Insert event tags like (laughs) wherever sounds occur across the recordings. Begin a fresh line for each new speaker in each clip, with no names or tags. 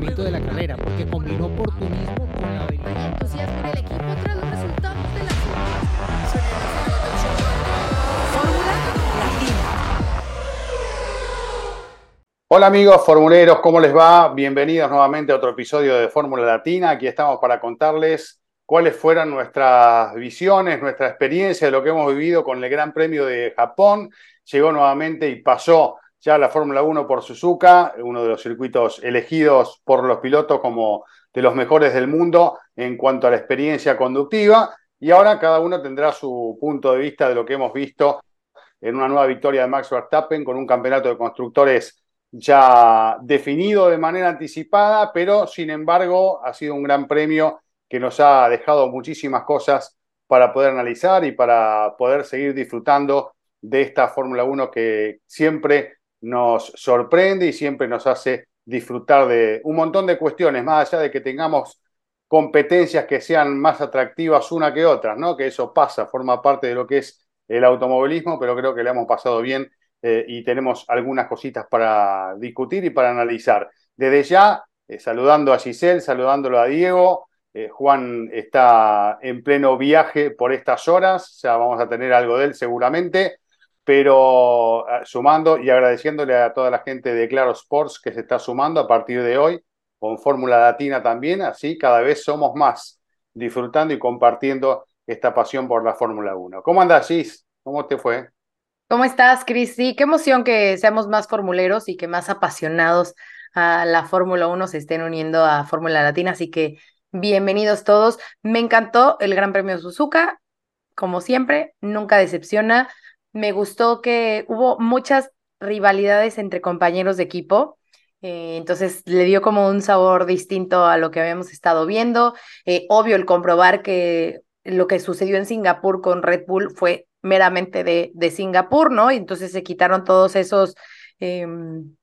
funcionamiento de la carrera, porque combinó oportunismo con la habilidad.
entusiasmo en el equipo tras los resultados de la
Fórmula Latina.
Hola amigos formuleros, ¿cómo les va? Bienvenidos nuevamente a otro episodio de Fórmula Latina. Aquí estamos para contarles cuáles fueron nuestras visiones, nuestra experiencia de lo que hemos vivido con el Gran Premio de Japón. Llegó nuevamente y pasó ya la Fórmula 1 por Suzuka, uno de los circuitos elegidos por los pilotos como de los mejores del mundo en cuanto a la experiencia conductiva. Y ahora cada uno tendrá su punto de vista de lo que hemos visto en una nueva victoria de Max Verstappen con un campeonato de constructores ya definido de manera anticipada, pero sin embargo ha sido un gran premio que nos ha dejado muchísimas cosas para poder analizar y para poder seguir disfrutando de esta Fórmula 1 que siempre nos sorprende y siempre nos hace disfrutar de un montón de cuestiones, más allá de que tengamos competencias que sean más atractivas una que otras, ¿no? Que eso pasa, forma parte de lo que es el automovilismo, pero creo que le hemos pasado bien eh, y tenemos algunas cositas para discutir y para analizar. Desde ya, eh, saludando a Giselle, saludándolo a Diego. Eh, Juan está en pleno viaje por estas horas, ya vamos a tener algo de él seguramente pero ah, sumando y agradeciéndole a toda la gente de Claro Sports que se está sumando a partir de hoy, con Fórmula Latina también, así cada vez somos más disfrutando y compartiendo esta pasión por la Fórmula 1. ¿Cómo andas, Gis? ¿Cómo te fue?
¿Cómo estás, Cris? Sí, qué emoción que seamos más formuleros y que más apasionados a la Fórmula 1 se estén uniendo a Fórmula Latina, así que bienvenidos todos. Me encantó el Gran Premio Suzuka, como siempre, nunca decepciona me gustó que hubo muchas rivalidades entre compañeros de equipo. Eh, entonces le dio como un sabor distinto a lo que habíamos estado viendo. Eh, obvio el comprobar que lo que sucedió en Singapur con Red Bull fue meramente de, de Singapur, ¿no? Y entonces se quitaron todos esos em,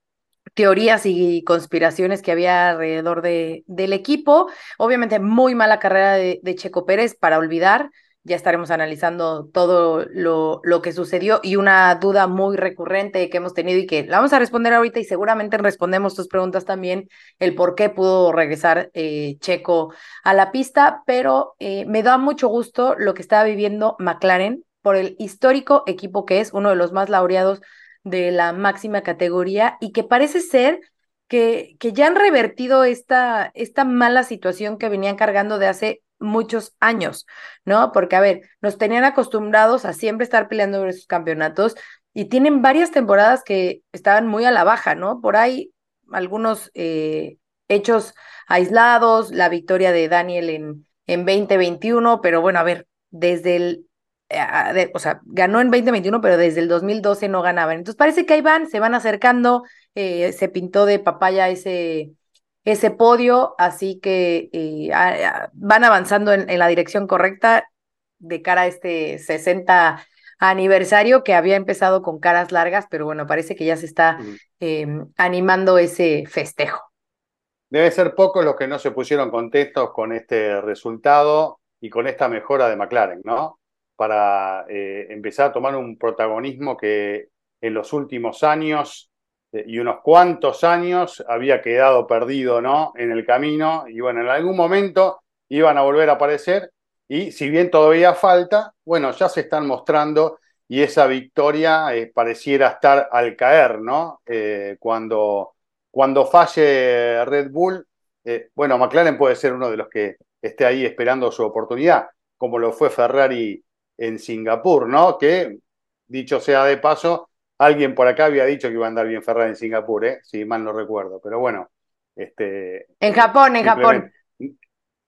teorías y conspiraciones que había alrededor de, del equipo. Obviamente muy mala carrera de, de Checo Pérez para olvidar ya estaremos analizando todo lo, lo, que sucedió y una duda muy recurrente que hemos tenido y que la vamos a responder ahorita y seguramente respondemos tus preguntas también, el por qué pudo regresar eh, Checo a la pista, pero eh, me da mucho gusto lo que estaba viviendo McLaren por el histórico equipo que es uno de los más laureados de la máxima categoría y que parece ser que, que ya han revertido esta, esta mala situación que venían cargando de hace muchos años, ¿no? Porque, a ver, nos tenían acostumbrados a siempre estar peleando por esos campeonatos y tienen varias temporadas que estaban muy a la baja, ¿no? Por ahí algunos eh, hechos aislados, la victoria de Daniel en, en 2021, pero bueno, a ver, desde el, eh, o sea, ganó en 2021, pero desde el 2012 no ganaban. Entonces parece que ahí van, se van acercando, eh, se pintó de papaya ese ese podio, así que eh, van avanzando en, la dirección correcta de cara a este 60 aniversario que había empezado con caras largas, pero bueno, parece que ya se está em, animando ese festejo.
Debe ser pocos los que no se pusieron contentos con este resultado y con esta mejora de McLaren, ¿no? Para eh, empezar a tomar un protagonismo que en los últimos años y unos cuantos años había quedado perdido ¿no? en el camino y bueno, en algún momento iban a volver a aparecer y si bien todavía falta, bueno, ya se están mostrando y esa victoria eh, pareciera estar al caer, ¿no? Eh, cuando, cuando falle Red Bull, bueno, McLaren puede ser uno de los que esté ahí esperando su oportunidad, como lo fue Ferrari en Singapur, ¿no? Que, dicho sea de paso, Alguien por acá había dicho que iba a andar bien Ferrari en Singapur, ¿eh? si mal no recuerdo, pero bueno. Este,
en Japón, en Japón.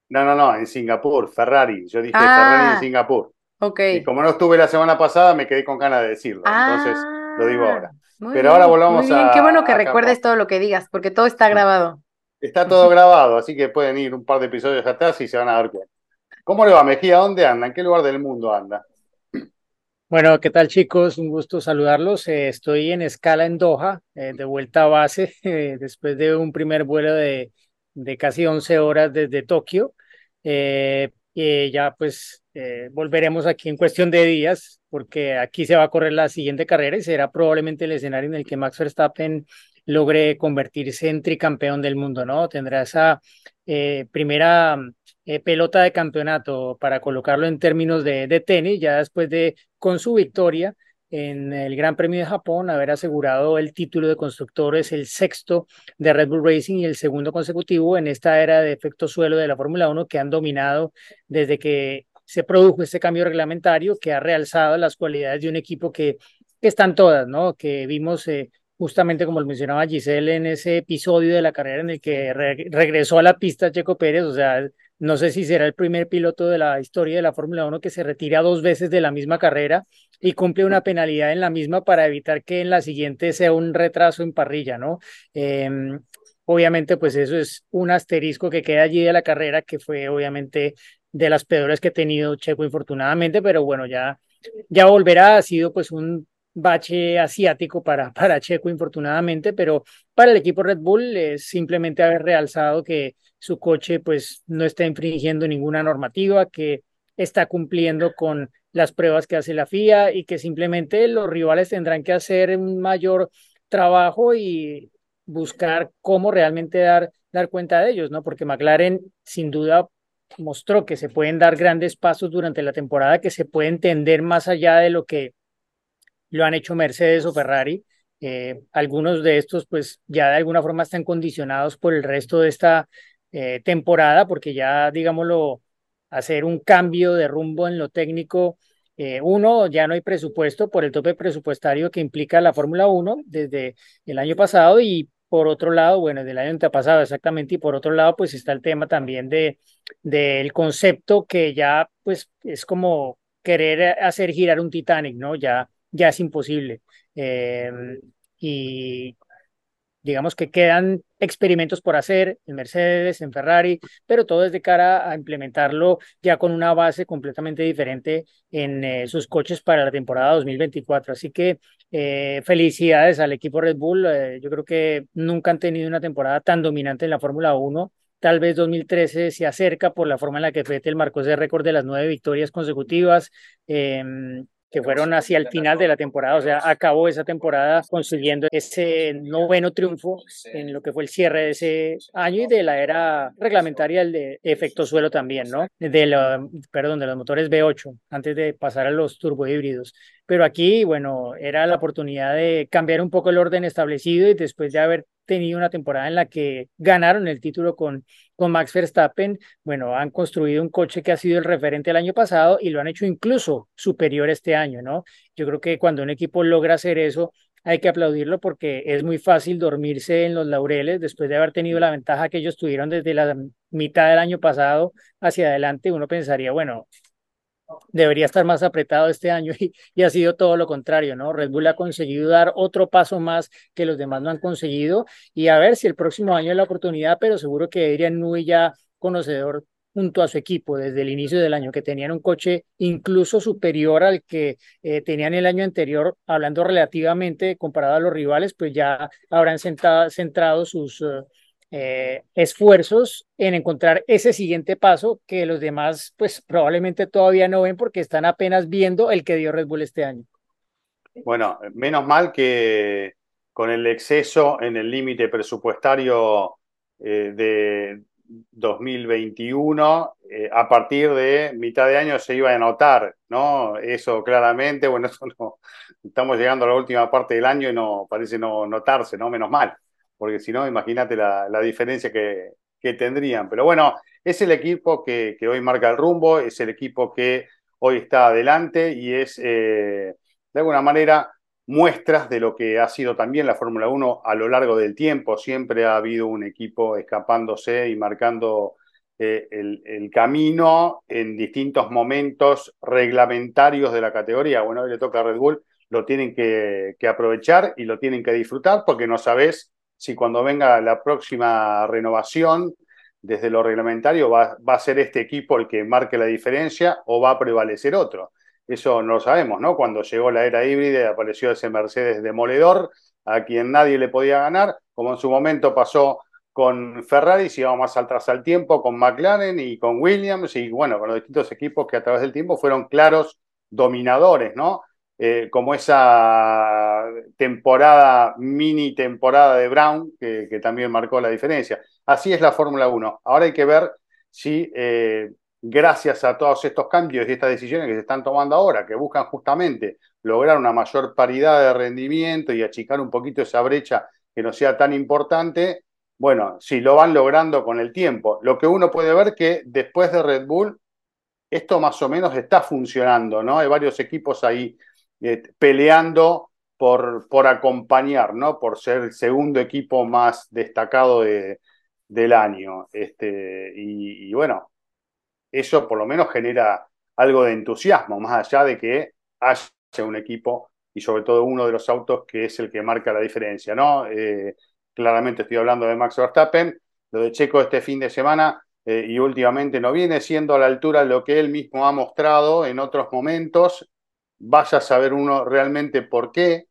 No, no, no, en Singapur, Ferrari. Yo dije Ferrari en ah, Singapur.
Ok.
Y como no estuve la semana pasada, me quedé con ganas de decirlo. entonces lo digo ah, ahora. Pero ahora volvamos muy bien.
Qué bueno que recuerdes todo lo que digas, porque todo está grabado.
Está todo (laughs) grabado, así que pueden ir un par de episodios atrás y se van a dar cuenta. ¿Cómo le va, Mejía? ¿Dónde anda? ¿En qué lugar del mundo anda?
Bueno, ¿qué tal chicos? Un gusto saludarlos. Eh, estoy en escala en Doha, eh, de vuelta a base, (laughs) eh, después de un primer vuelo de, de casi 11 horas desde Tokio. ya pues volveremos aquí en cuestión de días, porque aquí se va a correr la siguiente carrera y será probablemente el escenario en el que Max Verstappen logre convertirse en tricampeón del mundo, ¿no? Tendrá esa primera eh, pelota de campeonato para colocarlo en términos de, de tenis, ya después de, con su victoria, en el Gran Premio de Japón, haber asegurado el título de constructores, el sexto de Red Bull Racing y el segundo consecutivo en esta era de efecto suelo de la Fórmula 1 que han dominado desde que se produjo este cambio reglamentario que ha realzado las cualidades de un equipo que, que están todas, ¿no? Que vimos eh, justamente como lo mencionaba Giselle en ese episodio de la carrera en el que regresó a la pista Checo Pérez, o sea, no sé si será el primer piloto de la historia de la Fórmula 1 que se retira dos veces de la misma carrera y cumple una penalidad en la misma para evitar que en la siguiente sea un retraso en parrilla, ¿no? Em, obviamente, pues eso es un asterisco que queda allí de la carrera, que fue obviamente de las peores que ha tenido Checo, infortunadamente, pero bueno, ya, ya volverá, ha sido pues un bache asiático para, (laughs) para Checo, infortunadamente, pero para el equipo Red Bull es simplemente haber realzado que su coche pues no está infringiendo ninguna normativa, que está cumpliendo con las pruebas que hace la FIA y que simplemente los rivales tendrán que hacer un mayor trabajo y buscar cómo realmente dar, dar cuenta de ellos, ¿no? Porque McLaren sin duda mostró que se pueden dar grandes pasos durante la temporada, que se puede entender más allá de lo que lo han hecho Mercedes o Ferrari. Eh, algunos de estos pues ya de alguna forma están condicionados por el resto de esta eh, temporada, porque ya digámoslo, hacer un cambio de rumbo en lo técnico. Eh, uno, ya no hay presupuesto por el tope presupuestario que implica la Fórmula 1 desde el año pasado y por otro lado, bueno, del año antepasado exactamente, y por otro lado, pues está el tema también de del concepto que ya pues es como querer hacer girar un Titanic, ¿no? Ya ya es imposible. Eh, y digamos que quedan experimentos por hacer en Mercedes, en Ferrari, pero todo es de cara a implementarlo ya con una base completamente diferente en eh, sus coches para la temporada 2024. Así que eh, felicidades al equipo Red Bull. yo creo que nunca han tenido una temporada tan dominante en la Fórmula 1. Tal vez 2013 se acerca por la forma en la que Vettel marcó ese récord de las nueve victorias consecutivas. Que fueron hacia el final de la temporada, o sea, acabó esa temporada consiguiendo ese noveno triunfo en lo que fue el cierre de ese año y de la era reglamentaria el de efecto suelo también, ¿no? De la, perdón, de los motores V8, antes de pasar a los turbohíbridos. Pero aquí, bueno, era la oportunidad de cambiar un poco el orden establecido y después de haber tenido una temporada en la que ganaron el título con, con Max Verstappen, bueno, han construido un coche que ha sido el referente el año pasado y lo han hecho incluso superior este año, ¿no? Yo creo que cuando un equipo logra hacer eso, hay que aplaudirlo porque es muy fácil dormirse en los laureles después de haber tenido la ventaja que ellos tuvieron desde la mitad del año pasado hacia adelante. Uno pensaría, bueno, debería estar más apretado este año (laughs) y, ha sido todo lo contrario, ¿no? Red Bull ha conseguido dar otro paso más que los demás no han conseguido y a ver si el próximo año es la oportunidad, pero seguro que Adrian Nui ya conocedor junto a su equipo desde el inicio del año, que tenían un coche incluso superior al que eh, tenían el año anterior, hablando relativamente comparado a los rivales, pues ya habrán centrado sus... Uh, eh, esfuerzos en encontrar ese siguiente paso que los demás pues probablemente todavía no ven porque están apenas viendo el que dio Red Bull este año.
Bueno, menos mal que con el exceso en el límite presupuestario eh, de 2021, eh, a partir de mitad de año se iba a notar, ¿no? Eso claramente, bueno, (laughs) no, estamos llegando a la última parte del año y no parece no notarse, ¿no? Menos mal porque si no, imagínate la, diferencia que, tendrían. Pero bueno, es el equipo que, hoy marca el rumbo, es el equipo que hoy está adelante y es, eh, de alguna manera, muestras de lo que ha sido también la Fórmula 1 a lo largo del tiempo. Siempre ha habido un equipo escapándose y marcando eh, el, camino en distintos momentos reglamentarios de la categoría. Bueno, hoy le toca a Red Bull, lo tienen que, que aprovechar y lo tienen que disfrutar porque no sabes si cuando venga la próxima renovación desde lo reglamentario va, a ser este equipo el que marque la diferencia o va a prevalecer otro. Eso no lo sabemos, ¿no? Cuando llegó la era híbrida apareció ese Mercedes demoledor a quien nadie le podía ganar, como en su momento pasó con Ferrari, si vamos más atrás al tiempo, con McLaren y con Williams, y bueno, con los distintos equipos que a través del tiempo fueron claros dominadores, ¿no? Eh, como esa temporada, mini temporada de Brown, que, también marcó la diferencia. Así es la Fórmula 1. Ahora hay que ver si, eh, gracias a todos estos cambios y estas decisiones que se están tomando ahora, que buscan justamente lograr una mayor paridad de rendimiento y achicar un poquito esa brecha que no sea tan importante, bueno, si lo van logrando con el tiempo. Lo que uno puede ver que después de Red Bull, esto más o menos está funcionando, ¿no? Hay varios equipos ahí eh, peleando por, por acompañar, ¿no? Por ser el segundo equipo más destacado de, del año. Este, y, bueno, eso por lo menos genera algo de entusiasmo, más allá de que haya un equipo y sobre todo uno de los autos que es el que marca la diferencia, ¿no? Eh, claramente estoy hablando de Max Verstappen, lo de Checo este fin de semana eh, y últimamente no viene siendo a la altura lo que él mismo ha mostrado en otros momentos. Vaya a saber uno realmente por qué,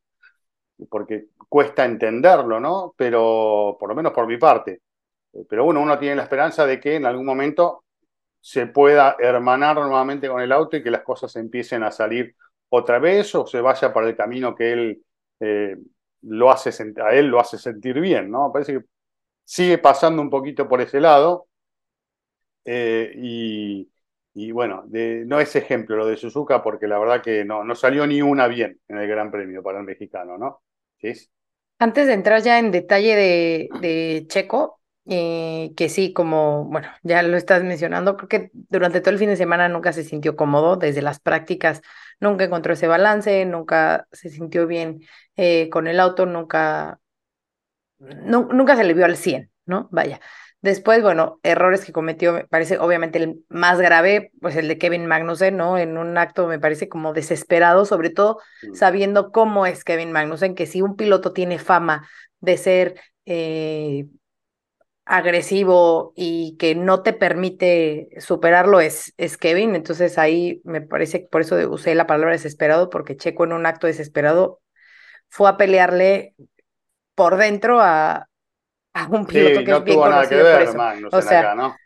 porque cuesta entenderlo, ¿no? Pero por lo menos por mi parte. Pero bueno, uno tiene la esperanza de que en algún momento se pueda hermanar nuevamente con el auto y que las cosas empiecen a salir otra vez o se vaya por el camino que él eh, lo hace a él lo hace sentir bien, ¿no? Parece que sigue pasando un poquito por ese lado eh, y, y, bueno, de, no es ejemplo lo de Suzuka porque la verdad que no, no salió ni una bien en el Gran Premio para el mexicano, ¿no?
Antes de entrar ya en detalle de, de Checo, eh, que sí, como, bueno, ya lo estás mencionando, creo que durante todo el fin de semana nunca se sintió cómodo, desde las prácticas nunca encontró ese balance, nunca se sintió bien eh, con el auto, nunca, nunca se le vio al 100, ¿no? Vaya. Después, bueno, errores que cometió, me parece obviamente el más grave, pues el de Kevin Magnussen, ¿no? En un acto me parece como desesperado, sobre todo sabiendo cómo es Kevin Magnussen, que si un piloto tiene fama de ser eh, agresivo y que no te permite superarlo es, es Kevin. Entonces ahí me parece que por eso usé la palabra desesperado, porque Checo en un acto desesperado fue a pelearle por dentro a, a un piloto
sí,
que
no
es bien
tuvo nada
conocido
que
por
ver,
O sea,
acá, ¿no?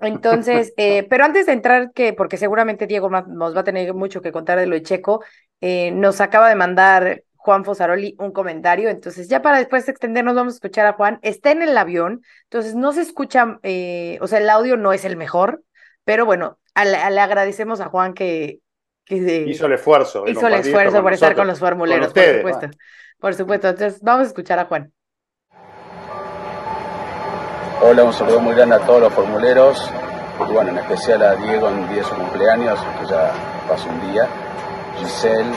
Entonces, (laughs) eh, pero antes de entrar, que porque seguramente Diego nos va a tener mucho que contar de lo de Checo, eh, nos acaba de mandar Juan Fosaroli un comentario, entonces ya para después extendernos vamos a escuchar a Juan, está en el avión, entonces no se escucha, eh, o sea, el audio no es el mejor, pero bueno, le agradecemos a Juan que,
Hizo el esfuerzo.
hizo el esfuerzo por estar con los formuleros, por
ustedes,
supuesto, por supuesto, entonces vamos a escuchar a Juan.
Hola, un saludo muy grande a todos los formuleros. Y bueno, en especial a Diego en día de su cumpleaños, que ya pasó un día, Giselle,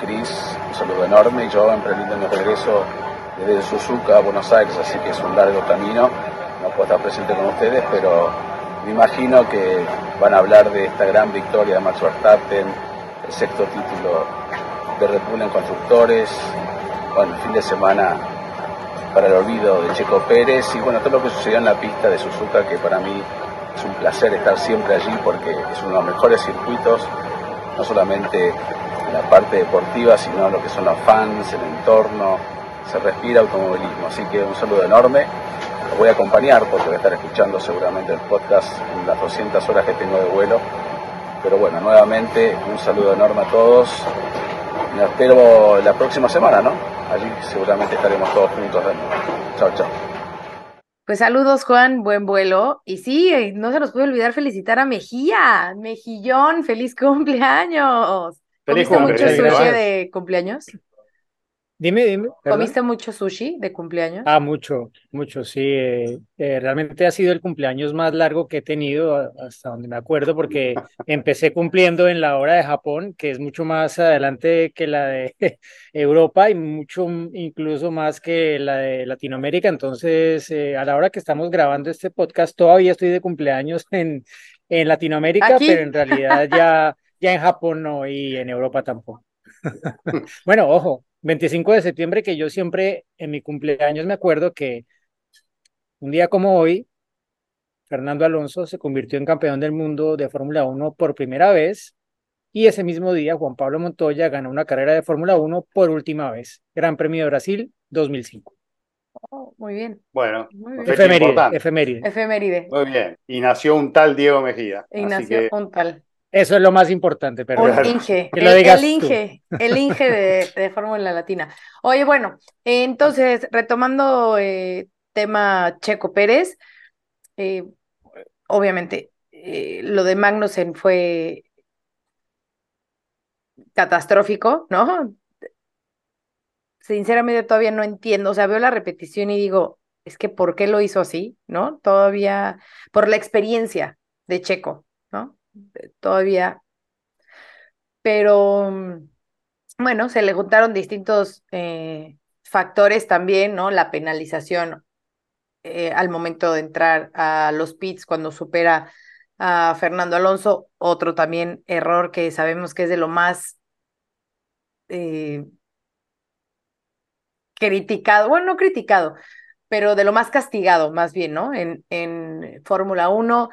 Cris, un saludo enorme. Yo emprendiendo mi regreso desde Suzuka a Buenos Aires, así que es un largo camino, no puedo estar presente con ustedes, pero me imagino que van a hablar de esta gran victoria de Max Verstappen, el sexto título de Red Bull en constructores, bueno, fin de semana para el olvido de Checo Pérez y bueno, todo lo que sucedió en la pista de Suzuka, que para mí es un placer estar siempre allí porque es uno de los mejores circuitos, no solamente en la parte deportiva, sino lo que son los fans, el entorno, se respira automovilismo. Así que un saludo enorme, los voy a acompañar porque voy a estar escuchando seguramente el podcast en las 200 horas que tengo de vuelo. Pero bueno, nuevamente un saludo enorme a todos. Nos espero la próxima semana, ¿no? Allí seguramente estaremos todos juntos de nuevo. Chao, chao.
Pues saludos, Juan, buen vuelo. Y sí, eh, no se nos puede olvidar felicitar a Mejía, Mejillón, feliz cumpleaños.
Feliz
¿Comiste mucho sushi de cumpleaños?
Dime, dime. perdón.
¿Comiste mucho sushi de cumpleaños?
Ah, mucho, mucho, sí. eh, eh, realmente ha sido el cumpleaños más largo que he tenido hasta donde me acuerdo, porque (laughs) empecé cumpliendo en la hora de Japón, que es mucho más adelante que la de (laughs) Europa y mucho incluso más que la de Latinoamérica. Entonces, eh, a la hora que estamos grabando este podcast, todavía estoy de cumpleaños (laughs) en, en Latinoamérica,
Aquí.
pero en realidad ya, ya en Japón no y en Europa tampoco. Bueno, ojo, 25 de septiembre, que yo siempre en mi cumpleaños me acuerdo que un día como hoy, Fernando Alonso se convirtió en campeón del mundo de Fórmula 1 por primera vez y ese mismo día Juan Pablo Montoya ganó una carrera de Fórmula 1 por última vez, Gran Premio de Brasil 2005.
Oh, muy bien,
Bueno,
muy bien.
Efeméride, efeméride.
Efeméride.
muy bien. Y nació un tal Diego Mejía. Así
Ignacio
que
Untal.
Eso es lo más importante, pero
Claro.
Inge,
Que lo
el,
digas
el
tú.
Inge, el Inge de, de Fórmula Latina. Oye, bueno, entonces, retomando eh, tema Checo Pérez, eh, obviamente eh, lo de Magnussen fue catastrófico, ¿no? Sinceramente todavía no entiendo, o sea, veo la repetición y digo, es que ¿por qué lo hizo así? ¿No? Todavía, por la experiencia de Checo, Todavía, pero mm, bueno, se le juntaron distintos eh, factores también, ¿no? La penalización eh, al momento de entrar a los pits cuando supera a Fernando Alonso, otro también error que sabemos que es de lo más eh, criticado, bueno, no criticado, pero de lo más castigado, más bien, ¿no? En, en Fórmula 1,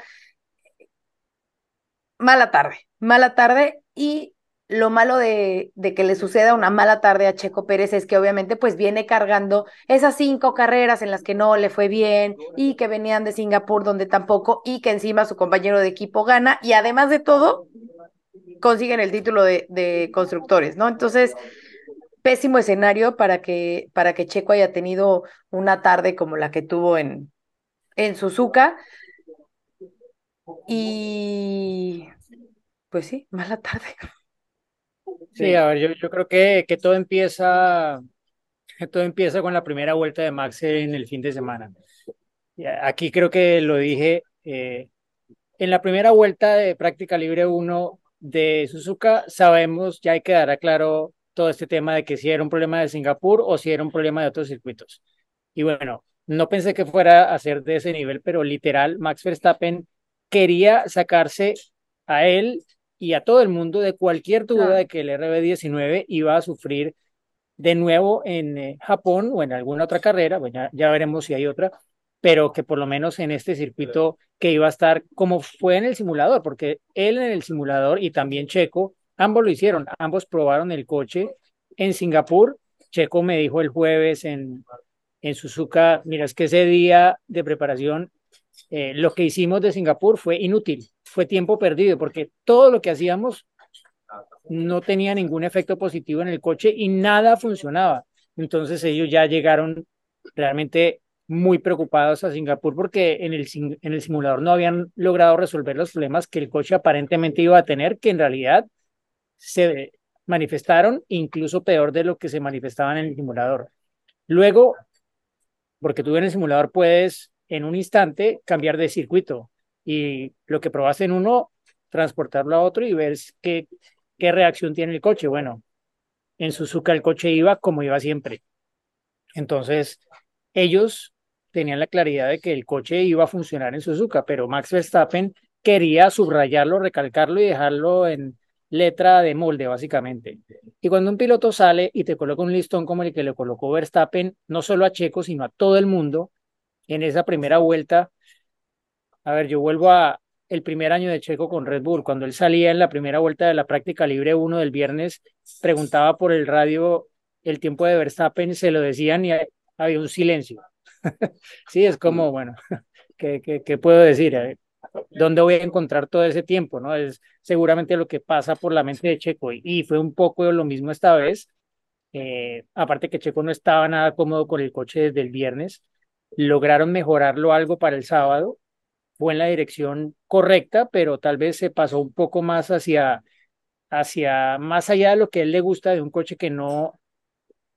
mala tarde, mala tarde y lo malo de, que le suceda una mala tarde a Checo Pérez es que obviamente pues viene cargando esas cinco carreras en las que no le fue bien y que venían de Singapur donde tampoco y que encima su compañero de equipo gana y además de todo consiguen el título de, de constructores, ¿no? Entonces, pésimo escenario para que, para que Checo haya tenido una tarde como la que tuvo en, en Suzuka. Y pues sí, mala tarde. (laughs)
Sí, a ver, yo, yo creo que, que todo empieza, que todo empieza con la primera vuelta de Max en el fin de semana. Aquí creo que lo dije, eh, en la primera vuelta de práctica libre 1 de Suzuka, sabemos, ya que dar a claro todo este tema de que si era un problema de Singapur o si era un problema de otros circuitos. Y bueno, no pensé que fuera a ser de ese nivel, pero literal, Max Verstappen quería sacarse a él y a todo el mundo de cualquier duda
Claro.
de que el RB19 iba a sufrir de nuevo en eh, Japón o en alguna otra carrera, bueno, ya, ya veremos si hay otra, pero que por lo menos en este circuito que iba a estar como fue en el simulador, porque él en el simulador y también Checo, ambos lo hicieron, ambos probaron el coche en Singapur. Checo me dijo el jueves en, en Suzuka, mira, es que ese día de preparación, eh, lo que hicimos de Singapur fue inútil, fue tiempo perdido, porque todo lo que hacíamos no tenía ningún efecto positivo en el coche y nada funcionaba. Entonces ellos ya llegaron realmente muy preocupados a Singapur porque en el, en el simulador no habían logrado resolver los problemas que el coche aparentemente iba a tener, que en realidad se manifestaron incluso peor de lo que se manifestaban en el simulador. Luego, porque tú en el simulador puedes en un instante cambiar de circuito y lo que probaste en uno, transportarlo a otro y ver qué, qué reacción tiene el coche. Bueno, en Suzuka el coche iba como iba siempre. Entonces, ellos tenían la claridad de que el coche iba a funcionar en Suzuka, pero Max Verstappen quería subrayarlo, recalcarlo y dejarlo en letra de molde, básicamente. Y cuando un piloto sale y te coloca un listón como el que le colocó Verstappen, no solo a Checo, sino a todo el mundo, en esa primera vuelta, a ver, yo vuelvo a el primer año de Checo con Red Bull, cuando él salía en la primera vuelta de la práctica libre 1 del viernes, preguntaba por el radio el tiempo de Verstappen, se lo decían y había un silencio. (laughs) sí, es como, bueno, (laughs) ¿qué, qué, qué puedo decir? ¿Dónde voy a encontrar todo ese tiempo? ¿no? Es seguramente lo que pasa por la mente de Checo y, y fue un poco lo mismo esta vez. Eh, aparte que Checo no estaba nada cómodo con el coche desde el viernes, lograron mejorarlo algo para el sábado, fue en la dirección correcta, pero tal vez se pasó un poco más hacia, hacia más allá de lo que a él le gusta de un coche que no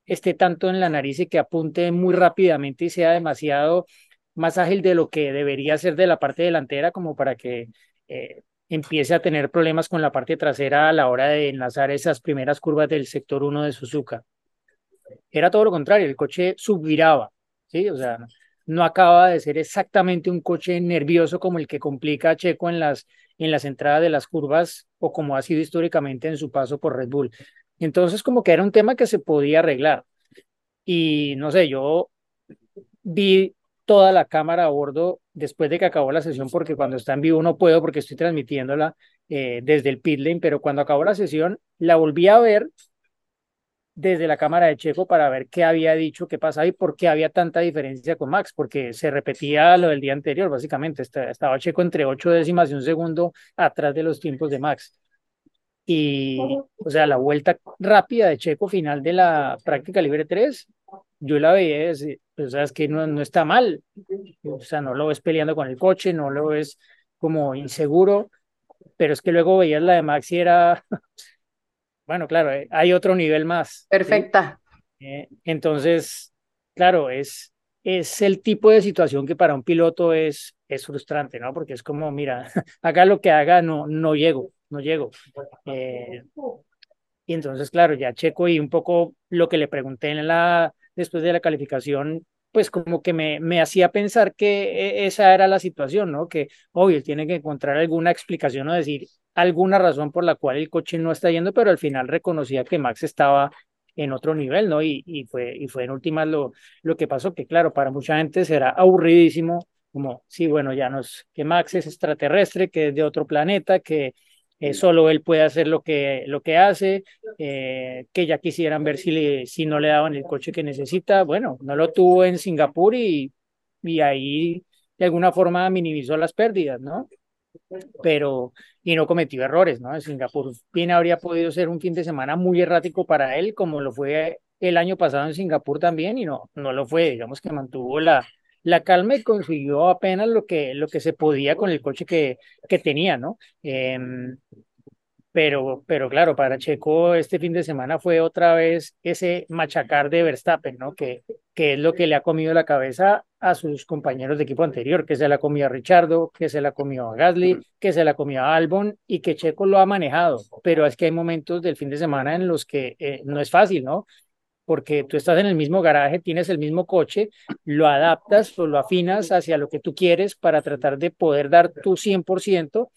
esté tanto en la nariz y que apunte muy rápidamente y sea demasiado más ágil de lo que debería ser de la parte delantera como para que eh, empiece a tener problemas con la parte trasera a la hora de enlazar esas primeras curvas del sector 1 de Suzuka. Era todo lo contrario, el coche subviraba, ¿sí? O sea, no acaba de ser exactamente un coche nervioso como el que complica a Checo en las, en las entradas de las curvas o como ha sido históricamente en su paso por Red Bull. Entonces, como que era un tema que se podía arreglar. Y no sé, yo vi toda la cámara a bordo después de que acabó la sesión, porque cuando está en vivo no puedo porque estoy transmitiéndola eh, desde el pit lane, pero cuando acabó la sesión la volví a ver desde la cámara de Checo para ver qué había dicho, qué pasaba y por qué había tanta diferencia con Max, porque se repetía lo del día anterior, básicamente. Estaba Checo entre ocho décimas y un segundo atrás de los tiempos de Max. Y, o sea, la vuelta rápida de Checo final de la práctica libre 3, yo la veía pues, o sea, es que no, no está mal. O sea, no lo ves peleando con el coche, no lo ves como inseguro, pero es que luego veías la de Max y era, (laughs) bueno, claro, eh, hay otro nivel más.
Perfecta.
Eh, entonces, claro, es, es el tipo de situación que para un piloto es, es frustrante, ¿no? Porque es como, mira, (laughs) haga lo que haga, no, no llego, no llego. Eh, y entonces, claro, ya checo y un poco lo que le pregunté en la, después de la calificación, pues como que me, me hacía pensar que e, esa era la situación, ¿no? Que, obvio, tiene que encontrar alguna explicación o decir alguna razón por la cual el coche no está yendo, pero al final reconocía que Max estaba en otro nivel, ¿no? Y, y fue, y fue en últimas lo, lo que pasó, que claro, para mucha gente será aburridísimo, como, sí, bueno, ya no es que Max es extraterrestre, que es de otro planeta, que eh, solo él puede hacer lo que, lo que hace, eh, que ya quisieran ver si, le, si no le daban el coche que necesita. Bueno, no lo tuvo en Singapur y, y ahí de alguna forma minimizó las pérdidas, ¿no? Pero, y no cometió errores, ¿no? Singapur bien habría podido ser un fin de semana muy errático para él, como lo fue el año pasado en Singapur también, y no, no lo fue, digamos que mantuvo la, la calma y consiguió apenas lo que, lo que se podía con el coche que, que tenía, ¿no? Em, pero, pero claro, para Checo este fin de semana fue otra vez ese machacar de Verstappen, ¿no? Que, que es lo que le ha comido la cabeza a sus compañeros de equipo anterior, que se la comió a Richardo, que se la comió a Gasly, que se la comió a Albon y que Checo lo ha manejado. Pero es que hay momentos del fin de semana en los que eh, no es fácil, ¿no? porque tú estás en el mismo garaje, tienes el mismo coche, lo adaptas o lo afinas hacia lo que tú quieres para tratar de poder dar tu 100%,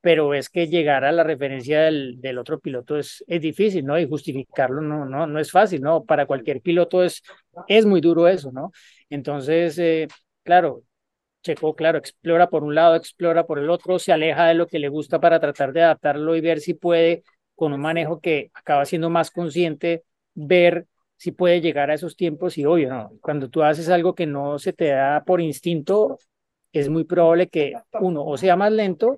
pero es que llegar a la referencia del, del otro piloto es, es difícil, ¿no? Y justificarlo no, no, no es fácil, ¿no? Para cualquier piloto es, es muy duro eso, ¿no? Entonces, eh, claro, Checo, claro, explora por un lado, explora por el otro, se aleja de lo que le gusta para tratar de adaptarlo y ver si puede, con un manejo que acaba siendo más consciente, ver si puede llegar a esos tiempos y obvio. Cuando tú haces algo que no se te da por instinto, es muy probable que uno o sea más lento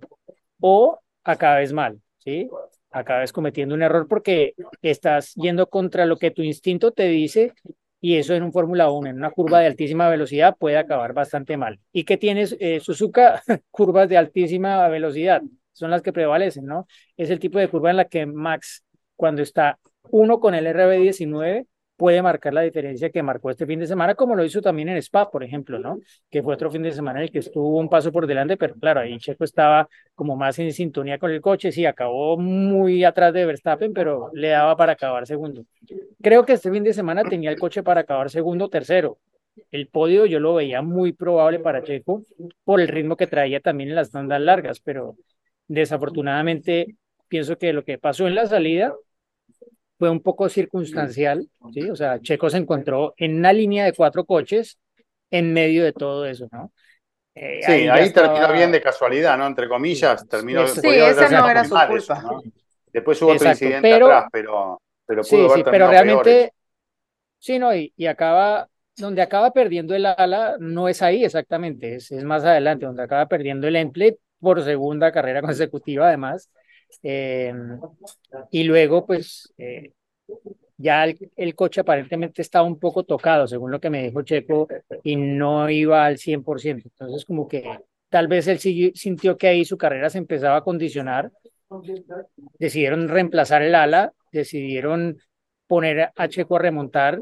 o acabes mal, ¿sí? Acabes cometiendo un error porque estás yendo contra lo que tu instinto te dice y eso en un Fórmula 1, en una curva de altísima velocidad, puede acabar bastante mal. ¿Y qué tienes, eh, Suzuka? (laughs) Curvas de altísima velocidad, son las que prevalecen, ¿no? Es el tipo de curva en la que Max, cuando está uno con el RB19, puede marcar la diferencia que marcó este fin de semana, como lo hizo también en Spa, por ejemplo, ¿no? Que fue otro fin de semana en el que estuvo un paso por delante, pero claro, ahí Checo estaba como más en sintonía con el coche, sí, acabó muy atrás de Verstappen, pero le daba para acabar segundo. Creo que este fin de semana tenía el coche para acabar segundo, tercero. El podio yo lo veía muy probable para Checo por el ritmo que traía también en las tandas largas, pero desafortunadamente pienso que lo que pasó en la salida fue un poco circunstancial, ¿sí? O sea, Checo se encontró en una línea de cuatro coches en medio de todo eso, ¿no?
Eh, sí, ahí, terminó bien de casualidad, ¿no? Entre comillas, terminó.
Sí, esa no era su culpa.
¿no? Después hubo otro incidente atrás, pero, pero
pudo sí, sí, pero realmente, sí, no, y, y, acaba, donde acaba perdiendo el ala, no es ahí exactamente, es, es más adelante, donde acaba perdiendo el Emple por segunda carrera consecutiva, además. Eh, y luego, pues, eh, ya el, coche aparentemente estaba un poco tocado, según lo que me dijo Checo, y no iba al 100%. Entonces, como que tal vez él sintió que ahí su carrera se empezaba a condicionar. Decidieron reemplazar el ala, decidieron poner a Checo a remontar,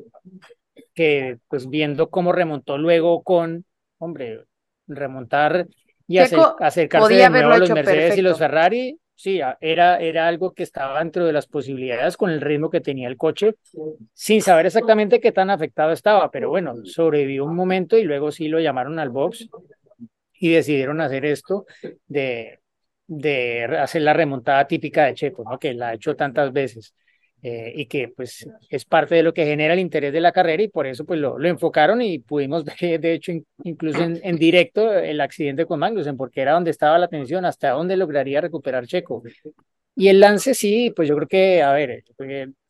que pues viendo cómo remontó luego con, hombre, remontar y acercarse de nuevo a los Mercedes y los Ferrari, sí, era, era algo que estaba dentro de las posibilidades con el ritmo que tenía el coche, sin saber exactamente qué tan afectado estaba, pero bueno, sobrevivió un momento y luego sí lo llamaron al box y decidieron hacer esto de, de hacer la remontada típica de Checo, ¿no? que la ha hecho tantas veces. Eh, y que pues es parte de lo que genera el interés de la carrera y por eso pues lo, lo enfocaron y pudimos (laughs) ver de hecho incluso en, en, directo el accidente con Magnussen porque era donde estaba la tensión, hasta dónde lograría recuperar Checo. Y el lance sí, pues yo creo que, a ver,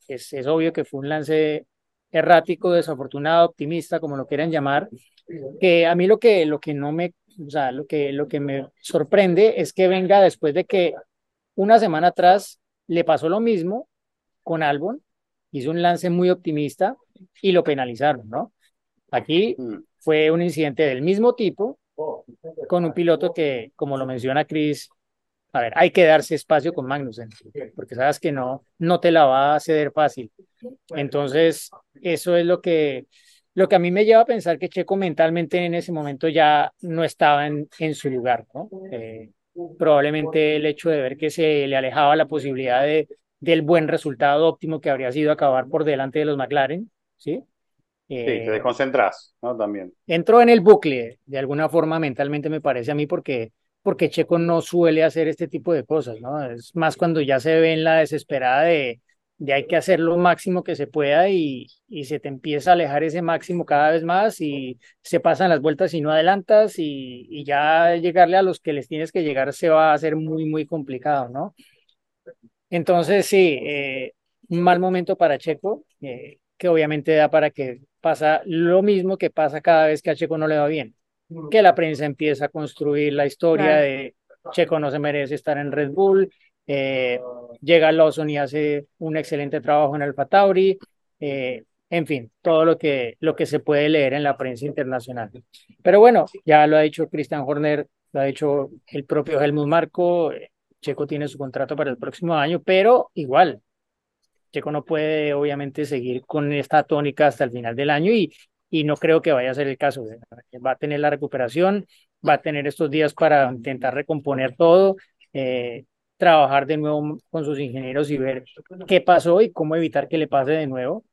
es, es obvio que fue un lance errático, desafortunado, optimista, como lo quieran llamar, que a mí lo que, lo que no me, o sea, lo que, lo que me sorprende es que venga después de que una semana atrás le pasó lo mismo con Albon, hizo un lance muy optimista y lo penalizaron, ¿no? Aquí
Mm.
fue un incidente del mismo tipo con un piloto que, como lo menciona Chris, a ver, hay que darse espacio con Magnussen, porque sabes que no, no te la va a ceder fácil. Entonces, eso es lo que, lo que a mí me lleva a pensar que Checo mentalmente en ese momento ya no estaba en, en su lugar, ¿no? Eh, probablemente el hecho de ver que se le alejaba la posibilidad de, del buen resultado óptimo que habría sido acabar por delante de los McLaren, ¿sí?
Sí,
Eh,
te desconcentrás, ¿no? También.
entró en el bucle de alguna forma mentalmente me parece a mí porque porque Checo no suele hacer este tipo de cosas, ¿no? Es más cuando ya se ve en la desesperada de, de hay que hacer lo máximo que se pueda y, y se te empieza a alejar ese máximo cada vez más y se pasan las vueltas y no adelantas y, y ya llegarle a los que les tienes que llegar se va a hacer muy, muy complicado, ¿no? Entonces, sí, eh, un mal momento para Checo, eh, que obviamente da para que pasa lo mismo que pasa cada vez que a Checo no le va bien, que la prensa empieza a construir la historia
Claro.
de Checo no se merece estar en Red Bull, eh, llega Lawson y hace un excelente trabajo en Alfa Tauri, eh, en fin, todo lo que, lo que se puede leer en la prensa internacional. Pero bueno, ya lo ha dicho Christian Horner, lo ha dicho el propio Helmut Marko, eh, Checo tiene su contrato para el próximo año, pero igual, Checo no puede obviamente seguir con esta tónica hasta el final del año y, y no creo que vaya a ser el caso. Va a tener la recuperación, va a tener estos días para intentar recomponer todo, eh, trabajar de nuevo con sus ingenieros y ver qué pasó y cómo evitar que le pase de nuevo.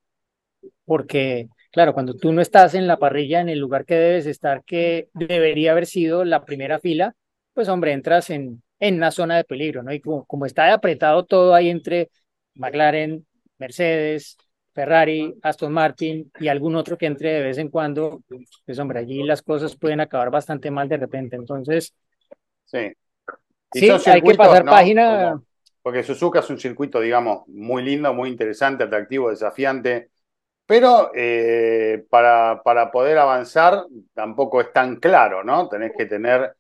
Porque, claro, cuando tú no estás en la parrilla, en el lugar que debes estar, que debería haber sido la primera fila, pues hombre, entras en, en una zona de peligro, ¿no? Y como, como está apretado todo ahí entre McLaren, Mercedes, Ferrari, Aston Martin y algún otro que entre de vez en cuando, pues hombre, allí las cosas pueden acabar bastante mal de repente. Entonces,
Sí.
Sí, hay que pasar
¿no?
página.
Porque Suzuka es un circuito, digamos, muy lindo, muy interesante, atractivo, desafiante. Pero eh, para, para poder avanzar tampoco es tan claro, ¿no? Tenés que tener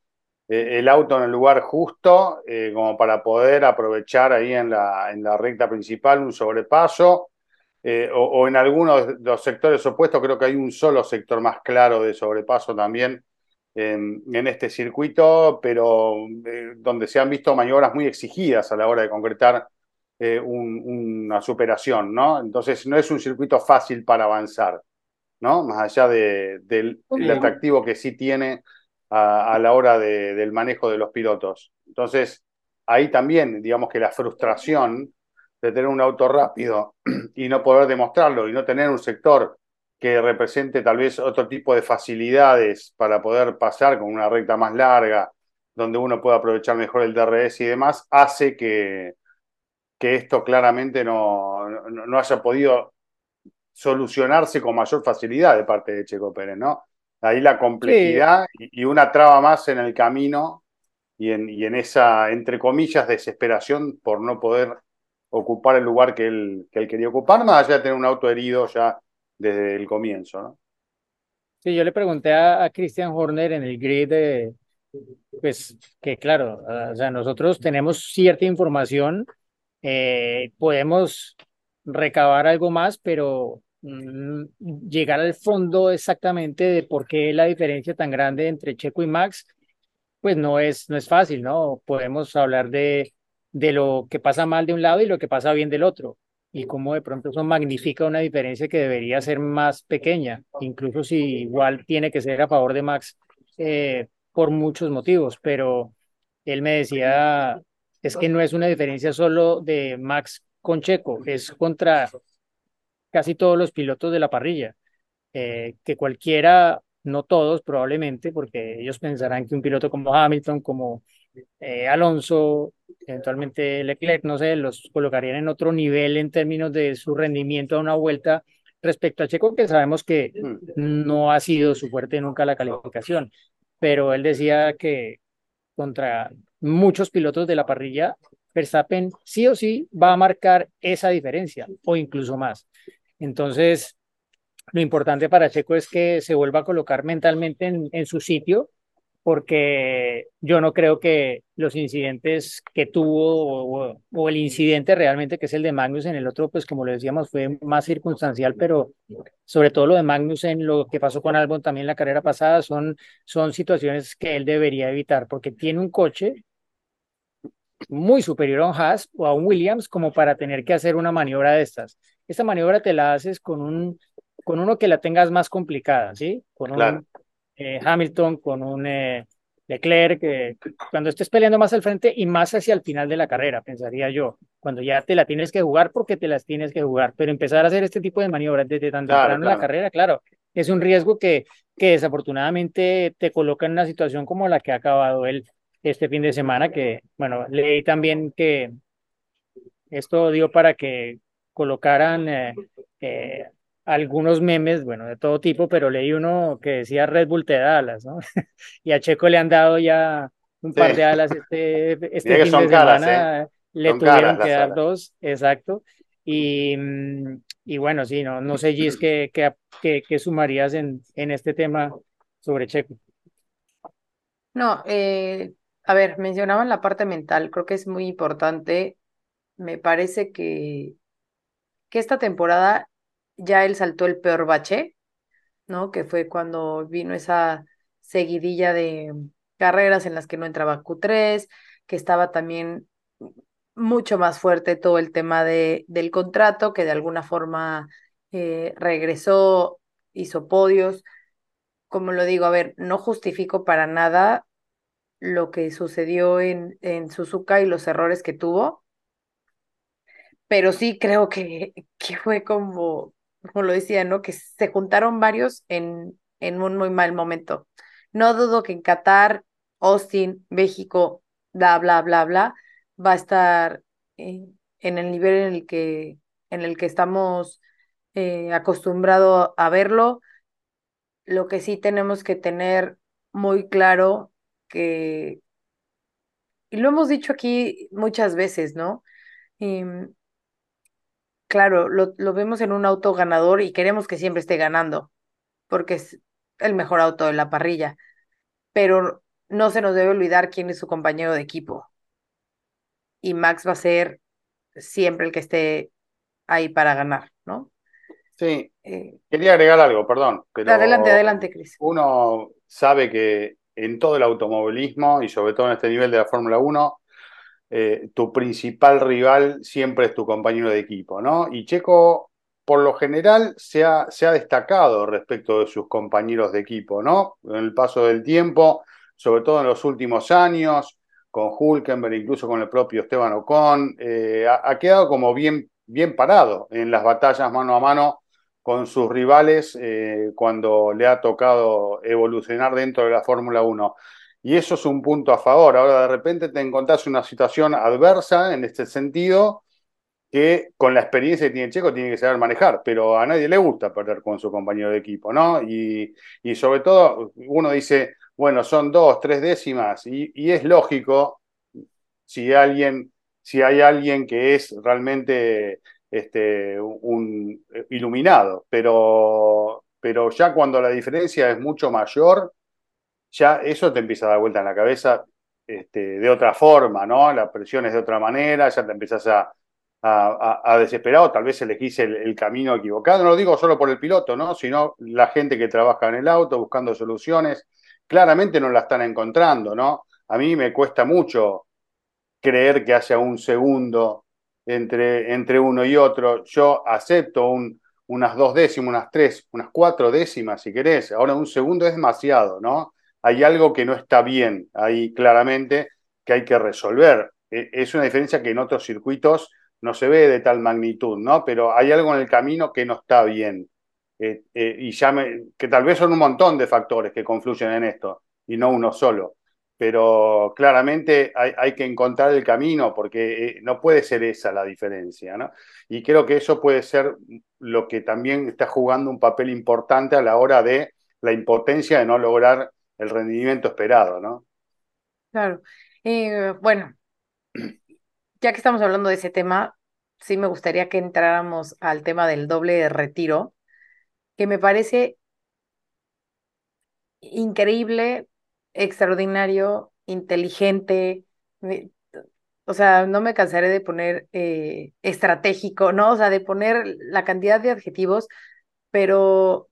eh, el auto en el lugar justo eh, como para poder aprovechar ahí en la, en la recta principal un sobrepaso. eh, o, o en algunos de los sectores opuestos, creo que hay un solo sector más claro de sobrepaso también en, en este circuito, pero donde se han visto maniobras muy exigidas a la hora de concretar un- una superación, ¿no? Entonces no es un circuito fácil para avanzar, ¿no? Más allá de- del el atractivo que sí tiene a, la hora de- del manejo de los pilotos. Entonces, ahí también, digamos que la frustración de tener un auto rápido (clears throat) y no poder demostrarlo y no tener un sector que represente tal vez otro tipo de facilidades para poder pasar con una recta más larga, donde uno pueda aprovechar mejor el DRS y demás, hace que, que esto claramente no, no, no haya podido solucionarse con mayor facilidad de parte de Checo Pérez, ¿no? Ahí la complejidad y, y una traba más en el camino y en, y en esa, entre comillas, desesperación por no poder ocupar el lugar que él, que él quería ocupar, más allá de tener un auto herido ya desde el comienzo, ¿no?
Sí, yo le pregunté a, a Christian Horner en el grid de, pues que claro, ah, o sea, nosotros tenemos cierta información, eh, podemos recabar algo más, pero llegar al fondo exactamente de por qué la diferencia tan grande entre Checo y Max, pues no es, no es fácil, ¿no? Podemos hablar de, de lo que pasa mal de un lado y lo que pasa bien del otro, y cómo de pronto eso magnifica una diferencia que debería ser más pequeña, incluso si igual tiene que ser a favor de Max eh, por muchos motivos, pero él me decía, es que no es una diferencia solo de Max con Checo, es contra casi todos los pilotos de la parrilla, eh, que cualquiera, no todos probablemente, porque ellos pensarán que un piloto como Hamilton, como eh, Alonso, eventualmente Leclerc, no sé, los colocarían en otro nivel en términos de su rendimiento a una vuelta respecto a Checo, que sabemos que no ha sido su fuerte nunca la calificación, pero él decía que contra muchos pilotos de la parrilla Verstappen sí o sí va a marcar esa diferencia o incluso más. Entonces, lo importante para Checo es que se vuelva a colocar mentalmente en, en su sitio porque yo no creo que los incidentes que tuvo o, el incidente realmente que es el de Magnus en el otro, pues como lo decíamos, fue más circunstancial, pero sobre todo lo de Magnus en lo que pasó con Albon también la carrera pasada son, son situaciones que él debería evitar porque tiene un coche muy superior a un Haas o a un Williams como para tener que hacer una maniobra de estas. Esta maniobra te la haces con un con uno que la tengas más complicada, ¿sí? Con un eh, Hamilton, con un eh, Leclerc, eh, cuando estés peleando más al frente y más hacia el final de la carrera, pensaría yo, cuando ya te la tienes que jugar porque te las tienes que jugar, pero empezar a hacer este tipo de maniobras desde tan
Claro,
temprano en la carrera, claro, es un riesgo que, que desafortunadamente te coloca en una situación como la que ha acabado él este fin de semana, que, bueno, leí también que esto dio para que colocaran eh, eh, algunos memes, bueno, de todo tipo, pero leí uno que decía Red Bull te da alas, ¿no? (laughs) Y a Checo le han dado ya un
Sí.
par de alas este, este fin de
caras,
semana, le
Son
tuvieron que dar
alas.
dos, exacto. Y, mm, y bueno, sí, no, no sé, Gis, ¿qué, qué, qué, qué sumarías en, en este tema sobre Checo?
No, eh, a ver, mencionaban la parte mental, creo que es muy importante. Me parece que, que esta temporada ya él saltó el peor bache, ¿no? Que fue cuando vino esa seguidilla de carreras en las que no entraba Q3, que estaba también mucho más fuerte todo el tema de, del contrato, que de alguna forma eh, regresó, hizo podios. Como lo digo, a ver, no justifico para nada lo que sucedió en, en Suzuka y los errores que tuvo, pero sí creo que, (laughs) que fue como, como lo decía, ¿no? Que se juntaron varios en, en un muy mal momento. No dudo que en Qatar, Austin, México, bla, bla, bla, bla, va a estar eh, en el nivel en el que, en el que estamos eh, acostumbrados a verlo. Lo que sí tenemos que tener muy claro que, y lo hemos dicho aquí muchas veces, ¿no? Em, claro, lo, lo vemos en un auto ganador y queremos que siempre esté ganando, porque es el mejor auto de la parrilla, pero no se nos debe olvidar quién es su compañero de equipo. Y Max va a ser siempre el que esté ahí para ganar, ¿no?
Sí,
Eh,
quería agregar algo, perdón, pero
adelante, adelante, Cris.
uno sabe que en todo el automovilismo y sobre todo en este nivel de la Fórmula 1, eh, tu principal rival siempre es tu compañero de equipo, ¿no? Y Checo, por lo general, se ha, destacado respecto de sus compañeros de equipo, ¿no? En el paso del tiempo, sobre todo en los últimos años, con Hulkenberg, incluso con el propio Esteban Ocon, eh, ha, quedado como bien parado en las batallas mano a mano con sus rivales eh, cuando le ha tocado evolucionar dentro de la Fórmula 1. Y eso es un punto a favor. Ahora de repente te encontrás una situación adversa en este sentido que con la experiencia que tiene Checo tiene que saber manejar, pero a nadie le gusta perder con su compañero de equipo, ¿no? Y, y sobre todo uno dice, bueno, son dos, tres décimas, y, y es lógico si alguien, si hay alguien que es realmente este, un iluminado, pero, pero ya cuando la diferencia es mucho mayor, ya eso te empieza a dar vuelta en la cabeza este, de otra forma, ¿no? La presión es de otra manera, ya te empiezas a, a, a desesperar o tal vez elegís el, el, camino equivocado. No lo digo solo por el piloto, ¿no? Sino la gente que trabaja en el auto buscando soluciones, claramente no la están encontrando, ¿no? A mí me cuesta mucho creer que haya un segundo entre, entre uno y otro. Yo acepto un, unas dos décimas, unas tres, unas cuatro décimas, si querés. Ahora un segundo es demasiado, ¿no? Hay algo que no está bien ahí claramente que hay que resolver. Es una diferencia que en otros circuitos no se ve de tal magnitud, ¿no? Pero hay algo en el camino que no está bien. Eh, eh, y ya me, que tal vez son un montón de factores que confluyen en esto y no uno solo. Pero claramente hay, hay que encontrar el camino porque eh, no puede ser esa la diferencia, ¿no? Y creo que eso puede ser lo que también está jugando un papel importante a la hora de la impotencia de no lograr el rendimiento esperado, ¿no?
Claro. Eh, bueno, ya que estamos hablando de ese tema, sí me gustaría que entráramos al tema del doble retiro, que me parece increíble, extraordinario, inteligente. O sea, no me cansaré de poner eh, estratégico, ¿no? O sea, de poner la cantidad de adjetivos, pero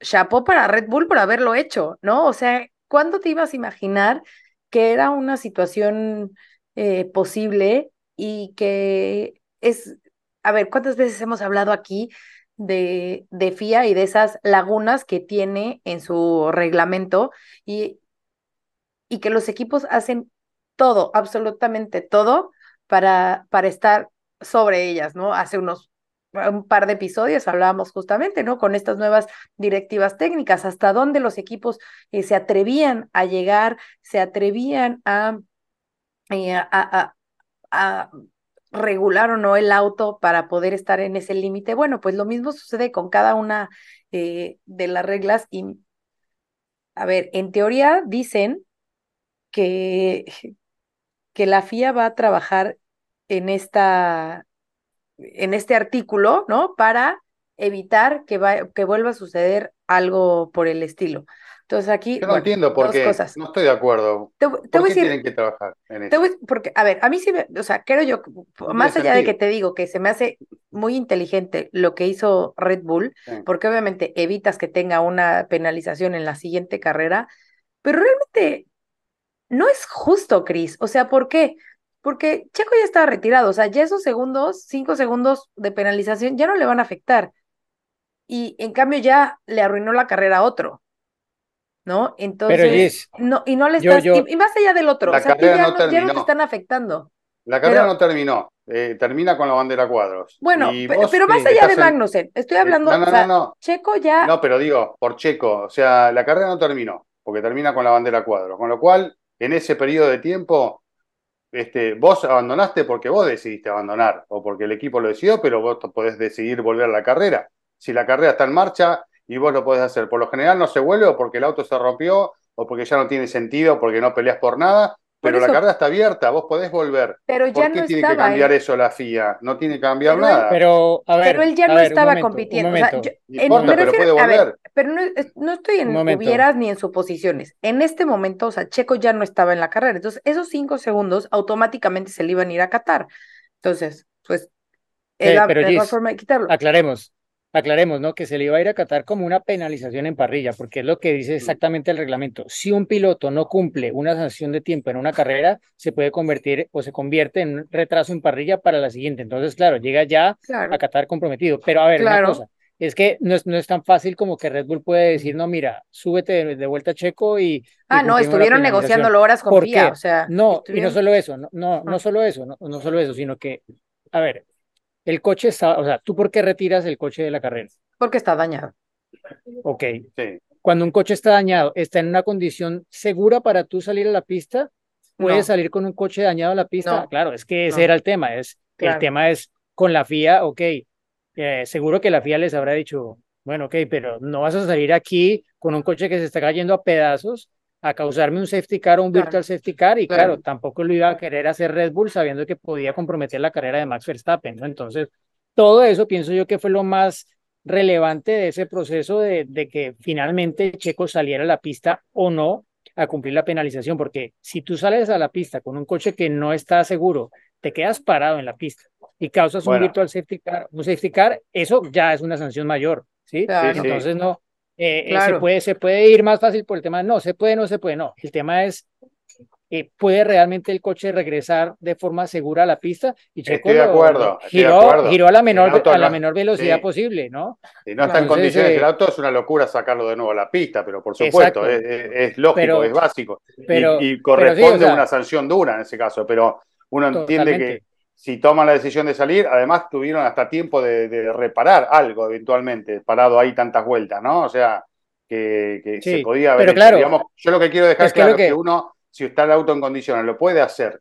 chapó para Red Bull por haberlo hecho, ¿no? O sea, ¿cuándo te ibas a imaginar que era una situación eh, posible y que es, a ver, ¿cuántas veces hemos hablado aquí de, de FIA y de esas lagunas que tiene en su reglamento y, y que los equipos hacen todo, absolutamente todo, para, para estar sobre ellas, ¿no? Hace unos un par de episodios hablábamos justamente, ¿no? Con estas nuevas directivas técnicas, hasta dónde los equipos eh, se atrevían a llegar, se atrevían a, eh, a, a, a regular o no el auto para poder estar en ese límite. Bueno, pues lo mismo sucede con cada una eh, de las reglas y, a ver, en teoría dicen que, que la FIA va a trabajar en esta en este artículo, ¿no? Para evitar que, va, que vuelva a suceder algo por el estilo. Entonces aquí,
Yo no
bueno,
entiendo por qué.
cosas.
No estoy de acuerdo.
Te, te
¿Por
voy
qué
decir,
tienen que trabajar en
te
eso?
voy- porque, a ver, a mí sí me, o sea, creo yo, más allá de que te digo que se me hace muy inteligente lo que hizo Red Bull,
Sí.
porque obviamente evitas que tenga una penalización en la siguiente carrera, pero realmente no es justo, Chris. O sea, ¿por qué? Porque Checo ya está retirado, o sea, ya esos segundos, cinco segundos de penalización ya no le van a afectar. Y en cambio ya le arruinó la carrera a otro, ¿no?
Pero
Entonces,
Liz,
no, y no le
yo,
estás,
yo,
y, y más allá del otro,
La
o sea,
carrera
ya
no
no, ya no te están afectando.
La carrera
Pero,
no terminó. Eh, termina con la bandera cuadros.
bueno, pero más allá de Magnussen, estoy
eh,
hablando,
No,
o
no, no,
sea,
no.
Checo ya,
No, pero digo, por Checo. O sea, la carrera no terminó, porque termina con la bandera cuadros. Con lo cual, en ese periodo de tiempo, este, vos abandonaste porque vos decidiste abandonar, o porque el equipo lo decidió, pero vos podés decidir volver a la carrera. Si la carrera está en marcha y vos lo podés hacer. Por lo general no se vuelve o porque el auto se rompió, o porque ya no tiene sentido, porque no peleas por nada, pero la carrera está abierta, vos podés volver.
pero ya
¿Por
no
qué tiene que
estaba
cambiar eso la FIA? No tiene que cambiar
pero él,
nada.
pero a
pero
ver,
él ya
a
no
ver,
estaba
momento,
compitiendo, o sea,
momento,
yo,
No
en-
importa,
me
pero
refiero,
puede
ver,
volver.
pero no, es- no estoy en hubieras ni en suposiciones. En este momento, o sea, Checo ya no estaba en la carrera, entonces esos cinco segundos automáticamente se le iban a ir a Qatar. Entonces, pues, es
Eh,
la
pero
forma de quitarlo.
aclaremos, aclaremos, ¿no? Que se le iba a ir a Qatar como una penalización en parrilla, porque es lo que dice exactamente el reglamento. Si un piloto no cumple una sanción de tiempo en una carrera, se puede convertir o se convierte en un retraso en parrilla para la siguiente. Entonces, claro, llega ya
Claro,
a Qatar comprometido. Pero a ver, una cosa, es que no es, no es tan fácil como que Red Bull puede decir, no, mira, súbete de, de vuelta a Checo y, y
Ah, no, estuvieron negociándolo horas con
¿Por
FIA,
qué?
o sea,
No, y no solo eso, no, no, no
ah,
solo eso, no, no solo eso, sino que, a ver, el coche está, o sea, ¿tú por qué retiras el coche de la carrera?
porque está dañado.
Ok,
Sí.
cuando un coche está dañado, está en una condición segura para tú salir a la pista, puedes
No,
salir con un coche dañado a la pista.
no,
Claro, es que ese
no,
era el tema, es, el tema es con la FIA, ok, eh, seguro que la FIA les habrá dicho, bueno, ok, pero no vas a salir aquí con un coche que se está cayendo a pedazos a causarme un safety car o un
Claro,
virtual safety car y claro,
claro.
tampoco lo iba a querer hacer Red Bull sabiendo que podía comprometer la carrera de Max Verstappen, ¿no? Entonces, todo eso pienso yo que fue lo más relevante de ese proceso de, de que finalmente Checo saliera a la pista o no a cumplir la penalización, porque si tú sales a la pista con un coche que no está seguro, te quedas parado en la pista y causas un virtual safety car, un safety car, eso ya es una sanción mayor, ¿sí?
sí,
Claro,
sí.
Entonces no, eh, eh, se puede, se puede ir más fácil por el tema, no, se puede, no se puede, no, el tema es, eh, ¿puede realmente el coche regresar de forma segura a la pista? Y Checo
Estoy de acuerdo, estoy de
giró,
acuerdo.
giró a la menor,
auto
a la
no,
menor velocidad
sí,
posible, ¿no?
si no está en condiciones el auto, es una locura sacarlo de nuevo a la pista, pero por supuesto, es, es- es lógico,
pero,
es básico. Y,
pero,
y
pero sí, o
corresponde
sea,
una sanción dura en ese caso, pero uno entiende que. Si toman la decisión de salir, además tuvieron hasta tiempo de, de reparar algo eventualmente, parado ahí tantas vueltas, ¿no? O sea, que, que se
Sí,
podía haber
pero claro,
Digamos, yo lo que quiero dejar
es
claro es que
que,
uno, si está el auto en condiciones, lo puede hacer,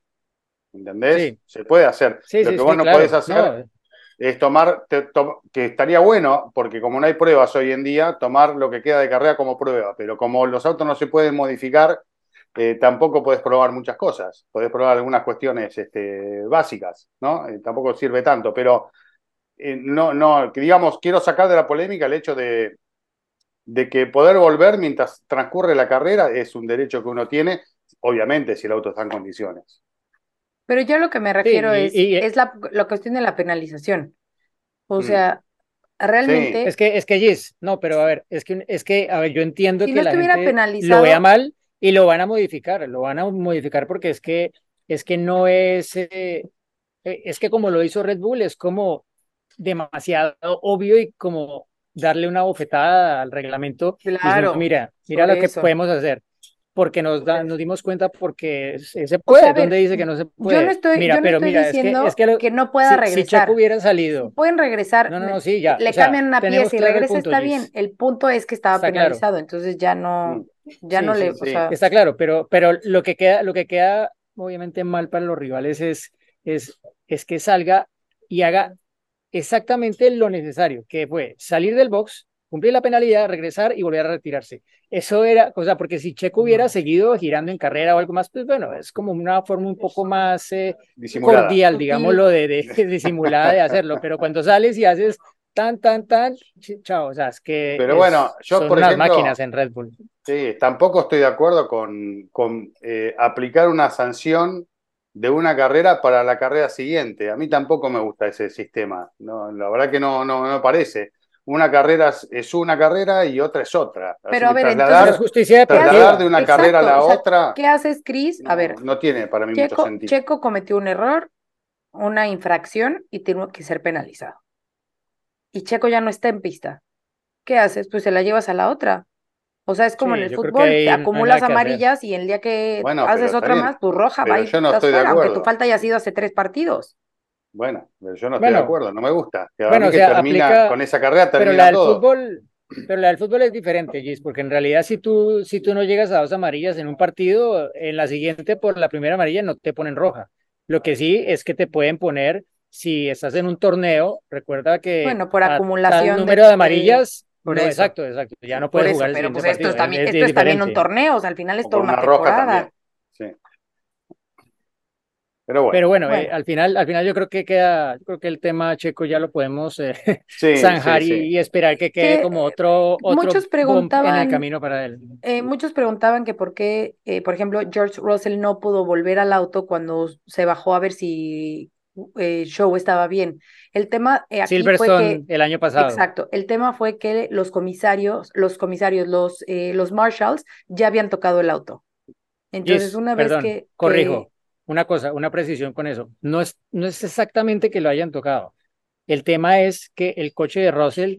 ¿entendés?
sí,
Se puede hacer.
sí,
Lo
sí,
que vos no podés
claro,
hacer
no,
es tomar, te- to- que estaría bueno, porque como no hay pruebas hoy en día, tomar lo que queda de carrera como prueba, pero como los autos no se pueden modificar, eh, tampoco podés probar muchas cosas. Podés probar algunas cuestiones este, básicas, ¿no? Eh, tampoco sirve tanto, pero eh, no, no, digamos, quiero sacar de la polémica el hecho de, de que poder volver mientras transcurre la carrera es un derecho que uno tiene, obviamente, si el auto está en condiciones.
Pero yo lo que me refiero
y-
es,
y-
es la, la cuestión de la penalización. O
Mm.
sea, realmente,
Es que, es que, Gis, no, pero a ver, es que, es que, a ver, yo entiendo
Si
que
no
la
estuviera
gente
penalizado-
lo vea mal y lo van a modificar, lo van a modificar porque es que, es que no es, eh, eh, es que como lo hizo Red Bull, es como demasiado obvio y como darle una bofetada al reglamento. diciendo,
Claro,
mira, mira
por
lo que
eso.
podemos hacer. Porque nos, da, nos dimos cuenta porque se se
O
puede. ¿Dónde dice que no se puede?
yo no estoy,
Mira,
yo no
pero
estoy
mira, es que,
diciendo
es que, lo-
que no pueda
si, si
regresar.
Checo hubiera salido,
Pueden regresar,
no, no, no, sí, ya.
le
o sea,
cambian una pieza y
claro
regresa,
punto,
está bien. El punto es que estaba
Está claro.
penalizado, entonces ya no, ya
Sí,
no
sí,
le, o
sí.
sea,
Está claro, pero, pero lo que queda, lo que queda obviamente mal para los rivales es, es, es que salga y haga exactamente lo necesario, que fue salir del box, cumplir la penalidad, regresar y volver a retirarse. Eso era, o sea, porque si Checo hubiera seguido girando en carrera o algo más, pues bueno, es como una forma un poco más eh, cordial, digámoslo, de, de, (laughs) disimulada de hacerlo, pero cuando sales y haces tan, tan, tan, ch- chao, o sea, es que
Pero
es-
bueno, yo,
son
por
unas
ejemplo,
máquinas en Red Bull.
Sí, tampoco estoy de acuerdo con, con, eh, aplicar una sanción de una carrera para la carrera siguiente. A mí tampoco me gusta ese sistema. No, la verdad que no, no, no me parece. Una carrera es, una carrera y otra es otra. Así
Pero a ver,
trasladar,
es justicia deportiva.
trasladar de una
Exacto,
carrera a la
o sea,
otra
¿qué haces, Chris? A
no,
ver,
no tiene para mí mucho
Checo,
sentido.
Checo cometió un error, una infracción y tiene que ser penalizado. Y Checo ya no está en pista. ¿Qué haces? Pues se la llevas a la otra. O sea, es como
Sí,
en el fútbol, te acumulas amarillas y el día que
Bueno,
haces otra
bien.
más, pues roja,
Pero
va y
yo no
estás
estoy de
fuera, aunque
acuerdo.
tu falta haya sido hace tres partidos.
Bueno, pero yo no estoy de acuerdo, no me gusta. Que
Bueno, o
que termina,
aplica-
con esa carrera
Pero la del
todo.
fútbol, pero la del fútbol es diferente, Gis, porque en realidad si tú, si tú no llegas a dos amarillas en un partido, en la siguiente por la primera amarilla no te ponen roja. Lo que sí es que te pueden poner, si estás en un torneo, recuerda que
Bueno, por
a
acumulación de-
número de amarillas,
por
no,
eso.
exacto, exacto, ya no puedes
eso,
jugar el
pero pues esto es también,
es-
esto
es
es también un torneo, o sea, al final es toda una
una roja
temporada.
también. Sí. Pero bueno,
Pero bueno, eh,
Bueno.
al final, al final yo creo que queda, yo creo que el tema checo ya lo podemos eh,
sí,
zanjar
sí,
y,
sí.
y esperar que quede
Que,
como otro, otro
muchos
bump en el
preguntaban-
camino para él.
Eh, muchos preguntaban que por qué, eh, por ejemplo, George Russell no pudo volver al auto cuando se bajó a ver si eh, Show estaba bien. El tema eh, aquí fue
Silverstone
que,
el año pasado.
exacto, el tema fue que los comisarios, los comisarios, los, eh, los marshals ya habían tocado el auto. Entonces, una vez
perdón,
que, que-
corrijo, una cosa, una precisión con eso. No es, no es exactamente que lo hayan tocado. El tema es que el coche de Russell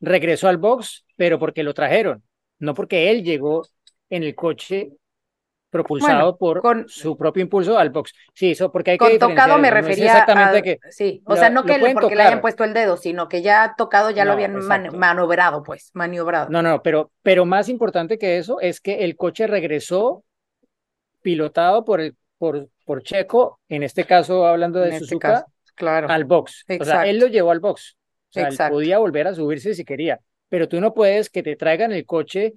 regresó al box, pero porque lo trajeron, no porque él llegó en el coche propulsado por
con-
su propio impulso al box. Sí, eso porque hay
con tocado me
no
refería
exactamente
a,
que
sí, o
lo-
sea, no que porque le hayan puesto el dedo, sino que ya tocado ya lo habían man-
exacto.
manobrado, pues, maniobrado.
No, no, pero, pero más importante que eso es que el coche regresó pilotado por el, por, por Checo, en este caso hablando de
en este
Suzuka,
caso, claro.
al box. O sea, él
Exacto.
lo llevó al box. O sea, él
Exacto.
podía volver a subirse si quería, pero tú no puedes que te traigan el coche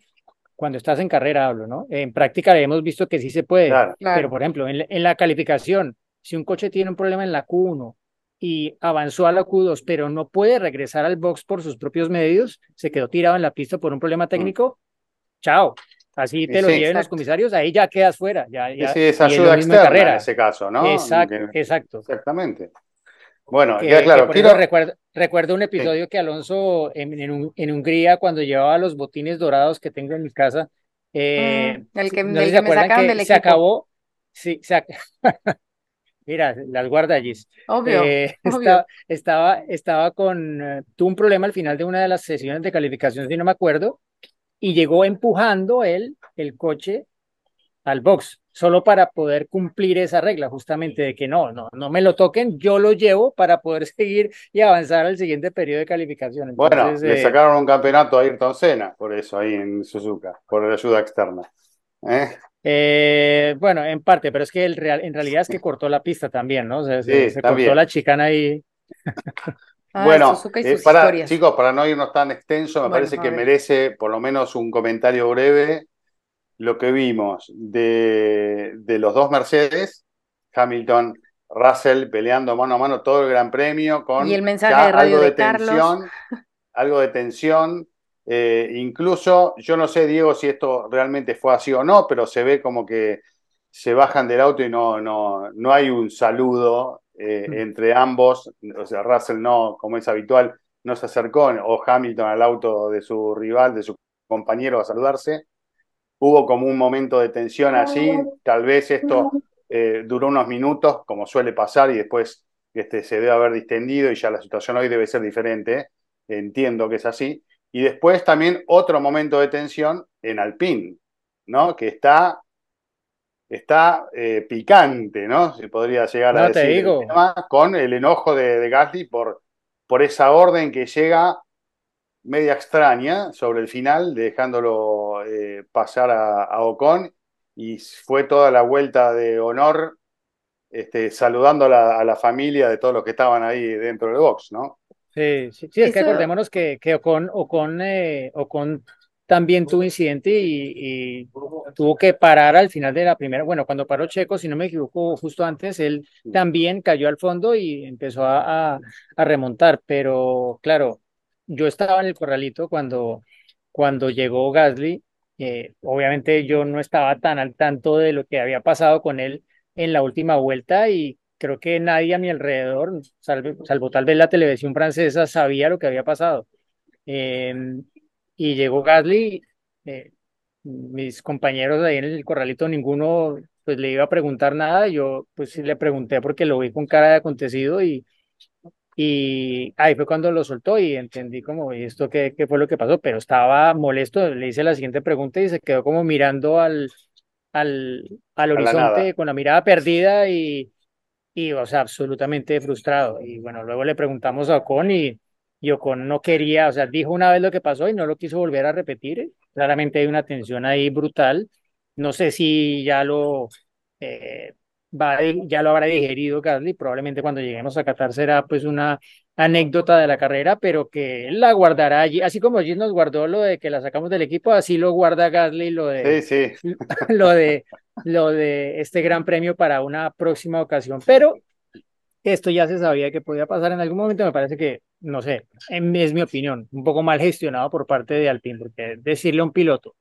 cuando estás en carrera, hablo, ¿no? En práctica hemos visto que sí se puede,
Claro.
Claro.
pero por ejemplo, en, la- en la calificación, si un coche tiene un problema en la Q1 y avanzó a la Q2, pero no puede regresar al box por sus propios medios, se quedó tirado en la pista por un problema técnico, chao. Así te
Y
lo
sí.
lleven los
Exacto.
comisarios, ahí ya quedas fuera. Ya,
Sí,
ya,
sí, es ayuda externa
carrera.
en ese caso, ¿no?
Exacto,
Que-
exacto.
Exactamente. Bueno,
Que, que
claro. Quiero,
recuerdo, recuerdo un episodio que Alonso en, en, Un- en Hungría, cuando llevaba los botines dorados que tengo en mi casa, eh,
Mm, el que-
no se
me
acuerdan
sacaron
que
del
se
equipo.
acabó. Sí, se ac- (laughs) Mira, las guarda allí.
Obvio,
Eh, (laughs)
obvio.
estaba, estaba, estaba con, eh, tuvo un problema al final de una de las sesiones de calificación, si no me acuerdo, y llegó empujando él el coche al box, solo para poder cumplir esa regla, justamente de que no, no, no me lo toquen, yo lo llevo para poder (laughs) seguir y avanzar al siguiente periodo de calificación.
bueno,
Entonces,
le
eh,
sacaron un campeonato a Ayrton Senna, por eso, ahí en Suzuka, por la ayuda externa. ¿Eh?
eh, bueno, en parte, pero es que el real, en realidad es que cortó la pista también, ¿no? O sea, se,
Sí,
se
también.
cortó la chicana ahí. (laughs)
Ah,
bueno, eh, para, chicos, para no irnos tan extenso, me
Bueno,
parece que merece por lo menos un comentario breve lo que vimos de, de los dos Mercedes, Hamilton, Russell peleando mano a mano todo el Gran Premio con
Y el mensaje
ya
de radio
algo de, tensión, algo de tensión. eh, incluso, yo no sé, Diego, si esto realmente fue así o no, pero se ve como que se bajan del auto y no, no, no hay un saludo eh,
Mm.
entre ambos. O sea, Russell no, como es habitual, no se acercó, o Hamilton al auto de su rival, de su compañero a saludarse. Hubo como un momento de tensión allí, tal vez esto eh, duró unos minutos, como suele pasar, y después este, se debe haber distendido y ya la situación hoy debe ser diferente. Entiendo que es así. Y después también otro momento de tensión en Alpine, ¿no? Que está, está eh, picante, ¿no? Se podría llegar a
te
decir el tema, con el enojo de, de Gasly por, por esa orden que llega media extraña sobre el final, dejándolo eh, pasar a, a Ocon, y fue toda la vuelta de honor, este, saludando a la, a la familia de todos los que estaban ahí dentro del box, ¿no?
Sí, sí, sí, es que
Eso-
acordémonos que, que Ocon, Ocon, eh, Ocon también tuvo incidente y, y tuvo que parar al final de la primera, bueno, cuando paró Checo, si no me equivoco, justo antes, él también cayó al fondo y empezó a, a- a remontar, pero claro, yo estaba en el corralito cuando, cuando llegó Gasly, eh, obviamente yo no estaba tan al tanto de lo que había pasado con él en la última vuelta y creo que nadie a mi alrededor, salvo, tal vez la televisión francesa, sabía lo que había pasado. Eh, y llegó Gasly, eh, mis compañeros ahí en el corralito, ninguno pues le iba a preguntar nada, yo pues sí le pregunté porque lo vi con cara de acontecido y, y ahí fue cuando lo soltó y entendí como, ¿y esto qué, qué fue lo que pasó? Pero estaba molesto, le hice la siguiente pregunta y se quedó como mirando al, al, al
la
horizonte
nada.
con la mirada perdida y, y, o sea, absolutamente frustrado. Y bueno, luego le preguntamos a Ocon y, y Ocon no quería, o sea, dijo una vez lo que pasó y no lo quiso volver a repetir. Claramente hay una tensión ahí brutal. No sé si ya lo, eh, va, ya lo habrá digerido Gasly, probablemente cuando lleguemos a Qatar será pues una anécdota de la carrera, pero que él la guardará allí, así como allí nos guardó lo de que la sacamos del equipo, así lo guarda Gasly lo de,
Sí, sí. (laughs)
lo de, lo de este gran premio para una próxima ocasión, pero esto ya se sabía que podía pasar en algún momento, me parece que, no sé, en- es mi opinión, un poco mal gestionado por parte de Alpine, porque decirle a un piloto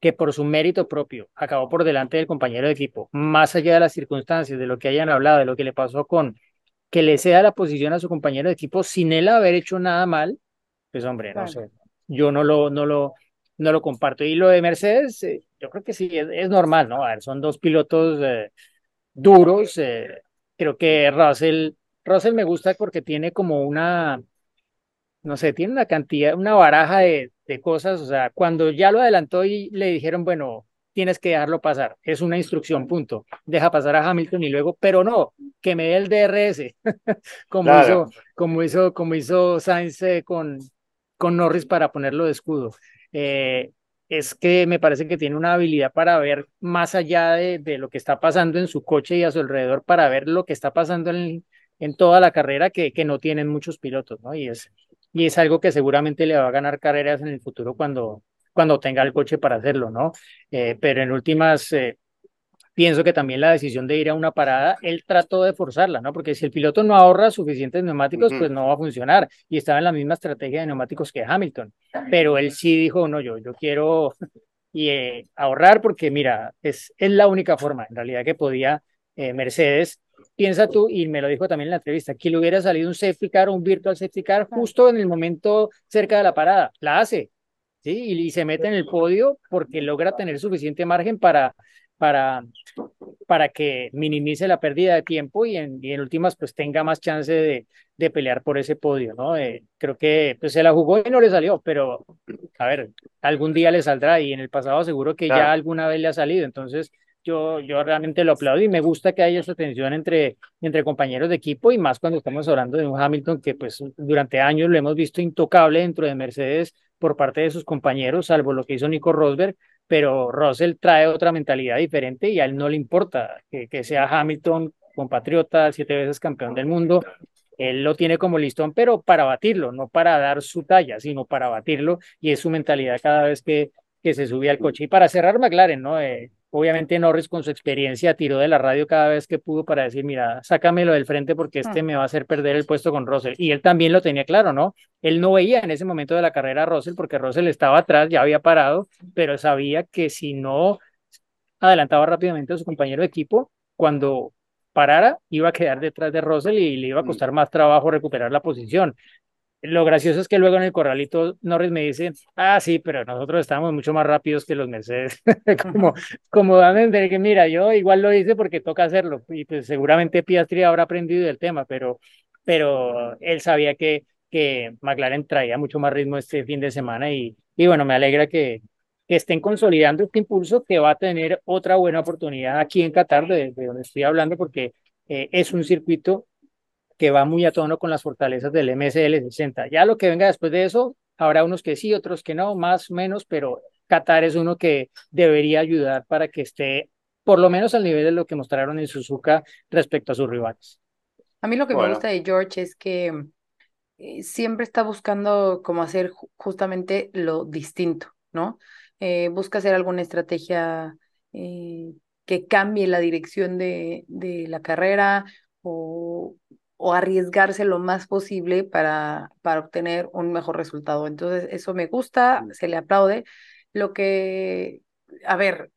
que por su mérito propio acabó por delante del compañero de equipo, más allá de las circunstancias, de lo que hayan hablado, de lo que le pasó con que le ceda la posición a su compañero de equipo sin él haber hecho nada mal, pues hombre, no
Claro.
sé, yo no lo, no lo, no lo comparto. Y lo de Mercedes, eh, yo creo que sí, es, es normal, ¿no? A ver, son dos pilotos eh, duros, eh, creo que Russell, Russell me gusta porque tiene como una, no sé, tiene una cantidad, una baraja de, de cosas, o sea, cuando ya lo adelantó y le dijeron, bueno, tienes que dejarlo pasar, es una instrucción, punto, deja pasar a Hamilton y luego, pero no, que me dé el DRS, (laughs) como
Claro.
hizo, como hizo, como hizo Sainz eh, con, con Norris para ponerlo de escudo. Eh, es que me parece que tiene una habilidad para ver más allá de, de lo que está pasando en su coche y a su alrededor, para ver lo que está pasando en, en toda la carrera que, que no tienen muchos pilotos, ¿no? Y es, y es algo que seguramente le va a ganar carreras en el futuro cuando, cuando tenga el coche para hacerlo, ¿no? Eh, pero en últimas, eh, pienso que también la decisión de ir a una parada, él trató de forzarla, ¿no? Porque si el piloto no ahorra suficientes neumáticos,
Ujú.
pues no va a funcionar. Y estaba en la misma estrategia de neumáticos que Hamilton. Pero él sí dijo, no, yo, yo quiero (laughs) y, eh, ahorrar porque, mira, es, es la única forma en realidad que podía Mercedes. Piensa tú, y me lo dijo también en la entrevista, que le hubiera salido un safety car o un virtual safety car justo en el momento cerca de la parada. La hace, ¿sí? Y, y se mete en el podio porque logra tener suficiente margen para, para, para que minimice la pérdida de tiempo y en, y en últimas pues tenga más chance de, de pelear por ese podio, ¿no? Eh, creo que pues se la jugó y no le salió, pero a ver, algún día le saldrá y en el pasado seguro que ya alguna vez le ha salido, entonces yo, yo realmente lo aplaudo y me gusta que haya esa tensión entre, entre compañeros de equipo y más cuando estamos hablando de un Hamilton que pues durante años lo hemos visto intocable dentro de Mercedes por parte de sus compañeros, salvo lo que hizo Nico Rosberg, pero Russell trae otra mentalidad diferente y a él no le importa que, sea Hamilton, compatriota, siete veces campeón del mundo, él lo tiene como listón, pero para batirlo, no para dar su talla, sino para batirlo, y es su mentalidad cada vez que, que se subía al coche. Y para cerrar McLaren, ¿no? Eh, obviamente Norris con su experiencia tiró de la radio cada vez que pudo para decir, mira, sácamelo del frente porque este me va a hacer perder el puesto con Russell. Y él también lo tenía claro, ¿no? Él no veía en ese momento de la carrera a Russell porque Russell estaba atrás, ya había parado, pero sabía que si no adelantaba rápidamente a su compañero de equipo, cuando parara, iba a quedar detrás de Russell y le iba a costar más trabajo recuperar la posición. Lo gracioso es que luego en el corralito Norris me dice, ah, sí, pero nosotros estamos mucho más rápidos que los Mercedes. (laughs) como, como entender que, mira, yo igual lo hice porque toca hacerlo. Y pues seguramente Piastri habrá aprendido del tema, pero, pero él sabía que, que McLaren traía mucho más ritmo este fin de semana y, y bueno, me alegra que, que estén consolidando este impulso que va a tener otra buena oportunidad aquí en Qatar, de, de donde estoy hablando, porque eh, es un circuito que va muy a tono con las fortalezas del MSL 60. Ya lo que venga después de eso, habrá unos que sí, otros que no, más o menos, pero Qatar es uno que debería ayudar para que esté por lo menos al nivel de lo que mostraron en Suzuka respecto a sus rivales.
A mí lo que me
Bueno.
gusta de George es que eh, siempre está buscando como hacer ju- justamente lo distinto, ¿no? Eh, busca hacer alguna estrategia eh, que cambie la dirección de, de la carrera o, o arriesgarse lo más posible para, para obtener un mejor resultado. Entonces, eso me gusta, se le aplaude. Lo que, a ver,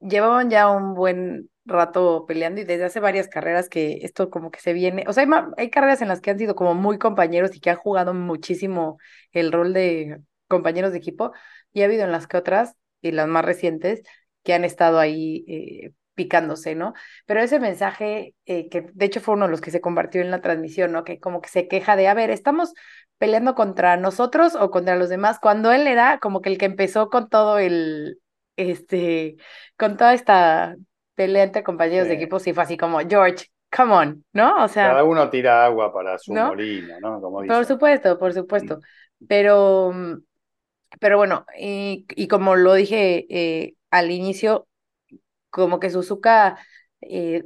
llevaban ya un buen rato peleando y desde hace varias carreras que esto como que se viene, o sea, hay carreras en las que han sido como muy compañeros y que han jugado muchísimo el rol de compañeros de equipo y ha habido en las que otras y las más recientes que han estado ahí eh, picándose, ¿no? Pero ese mensaje eh, que de hecho fue uno de los que se compartió en la transmisión, ¿no? Que como que se queja de, a ver, estamos peleando contra nosotros o contra los demás, cuando él era como que el que empezó con todo el, este, con toda esta pelea entre compañeros de equipo, sí fue así como, George, come on, ¿no? O sea,
Cada uno tira agua para su
¿No?
molino, ¿no? Como
por
dicen.
supuesto, por supuesto. Pero, mm, pero bueno, y, y como lo dije eh, al inicio, como que Suzuka eh,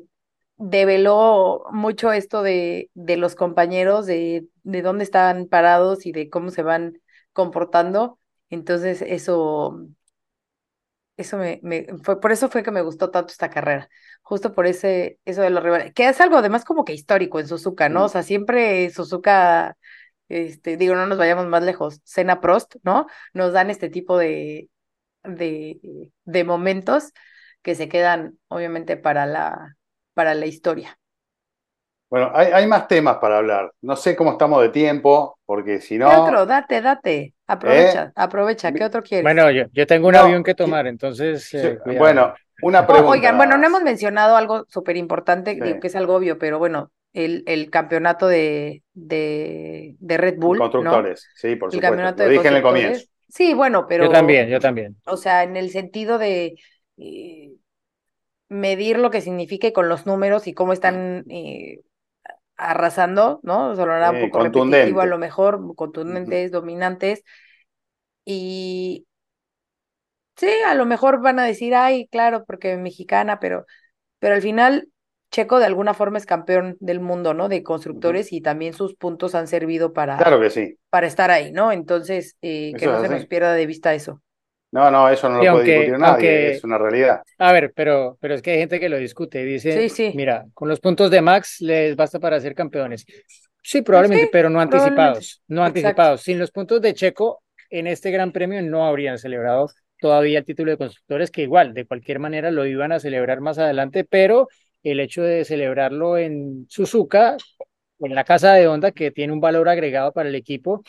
develó mucho esto de, de los compañeros, de, de dónde están parados y de cómo se van comportando. Entonces, eso, eso me, me fue, por eso fue que me gustó tanto esta carrera, justo por ese, eso de los rivales, que es algo además como que histórico en Suzuka, ¿no?
Mm.
O sea, siempre Suzuka, este, digo, no nos vayamos más lejos, Senna Prost, ¿no? Nos dan este tipo de, de, de momentos que se quedan, obviamente, para la, para la historia.
Bueno, hay, hay más temas para hablar. No sé cómo estamos de tiempo, porque si
¿Qué
no.
otro? Date, date, aprovecha, aprovecha, ¿qué otro quieres?
Bueno, yo, yo tengo un
No,
avión que
sí.
tomar, entonces. eh,
Sí, bueno, una
Oh,
pregunta.
oigan, bueno, no hemos mencionado algo súper importante,
Sí.
digo que es algo obvio, pero bueno, el, el campeonato de, de, de Red Bull, ¿no?
Constructores, sí, por
El
supuesto.
campeonato
Lo dije en el comienzo.
Sí, bueno, pero,
Yo también, yo también.
o sea, en el sentido de eh, medir lo que significa y con los números y cómo están eh, arrasando, ¿no? Sonará un poco repetitivo a lo mejor, contundentes, dominantes. Y sí, a lo mejor van a decir, ay, claro, porque mexicana, pero, pero al final Checo de alguna forma es campeón del mundo, ¿no? De constructores y también sus puntos han servido para,
Claro que sí.
para estar ahí, ¿no? Entonces, eh, que
Eso
no se nos pierda de vista eso.
No, no, eso no lo puede discutir nadie,
aunque-
es una realidad.
A ver, pero, pero es que hay gente que lo discute. Dice,
Sí, sí.
mira, con los puntos de Max les basta para ser campeones. Sí, probablemente,
sí,
pero no anticipados. No
Exacto.
anticipados. Sin los puntos de Checo, en este Gran Premio no habrían celebrado todavía el título de constructores, que igual, de cualquier manera, lo iban a celebrar más adelante, pero el hecho de celebrarlo en Suzuka, en la casa de Honda, que tiene un valor agregado para el equipo,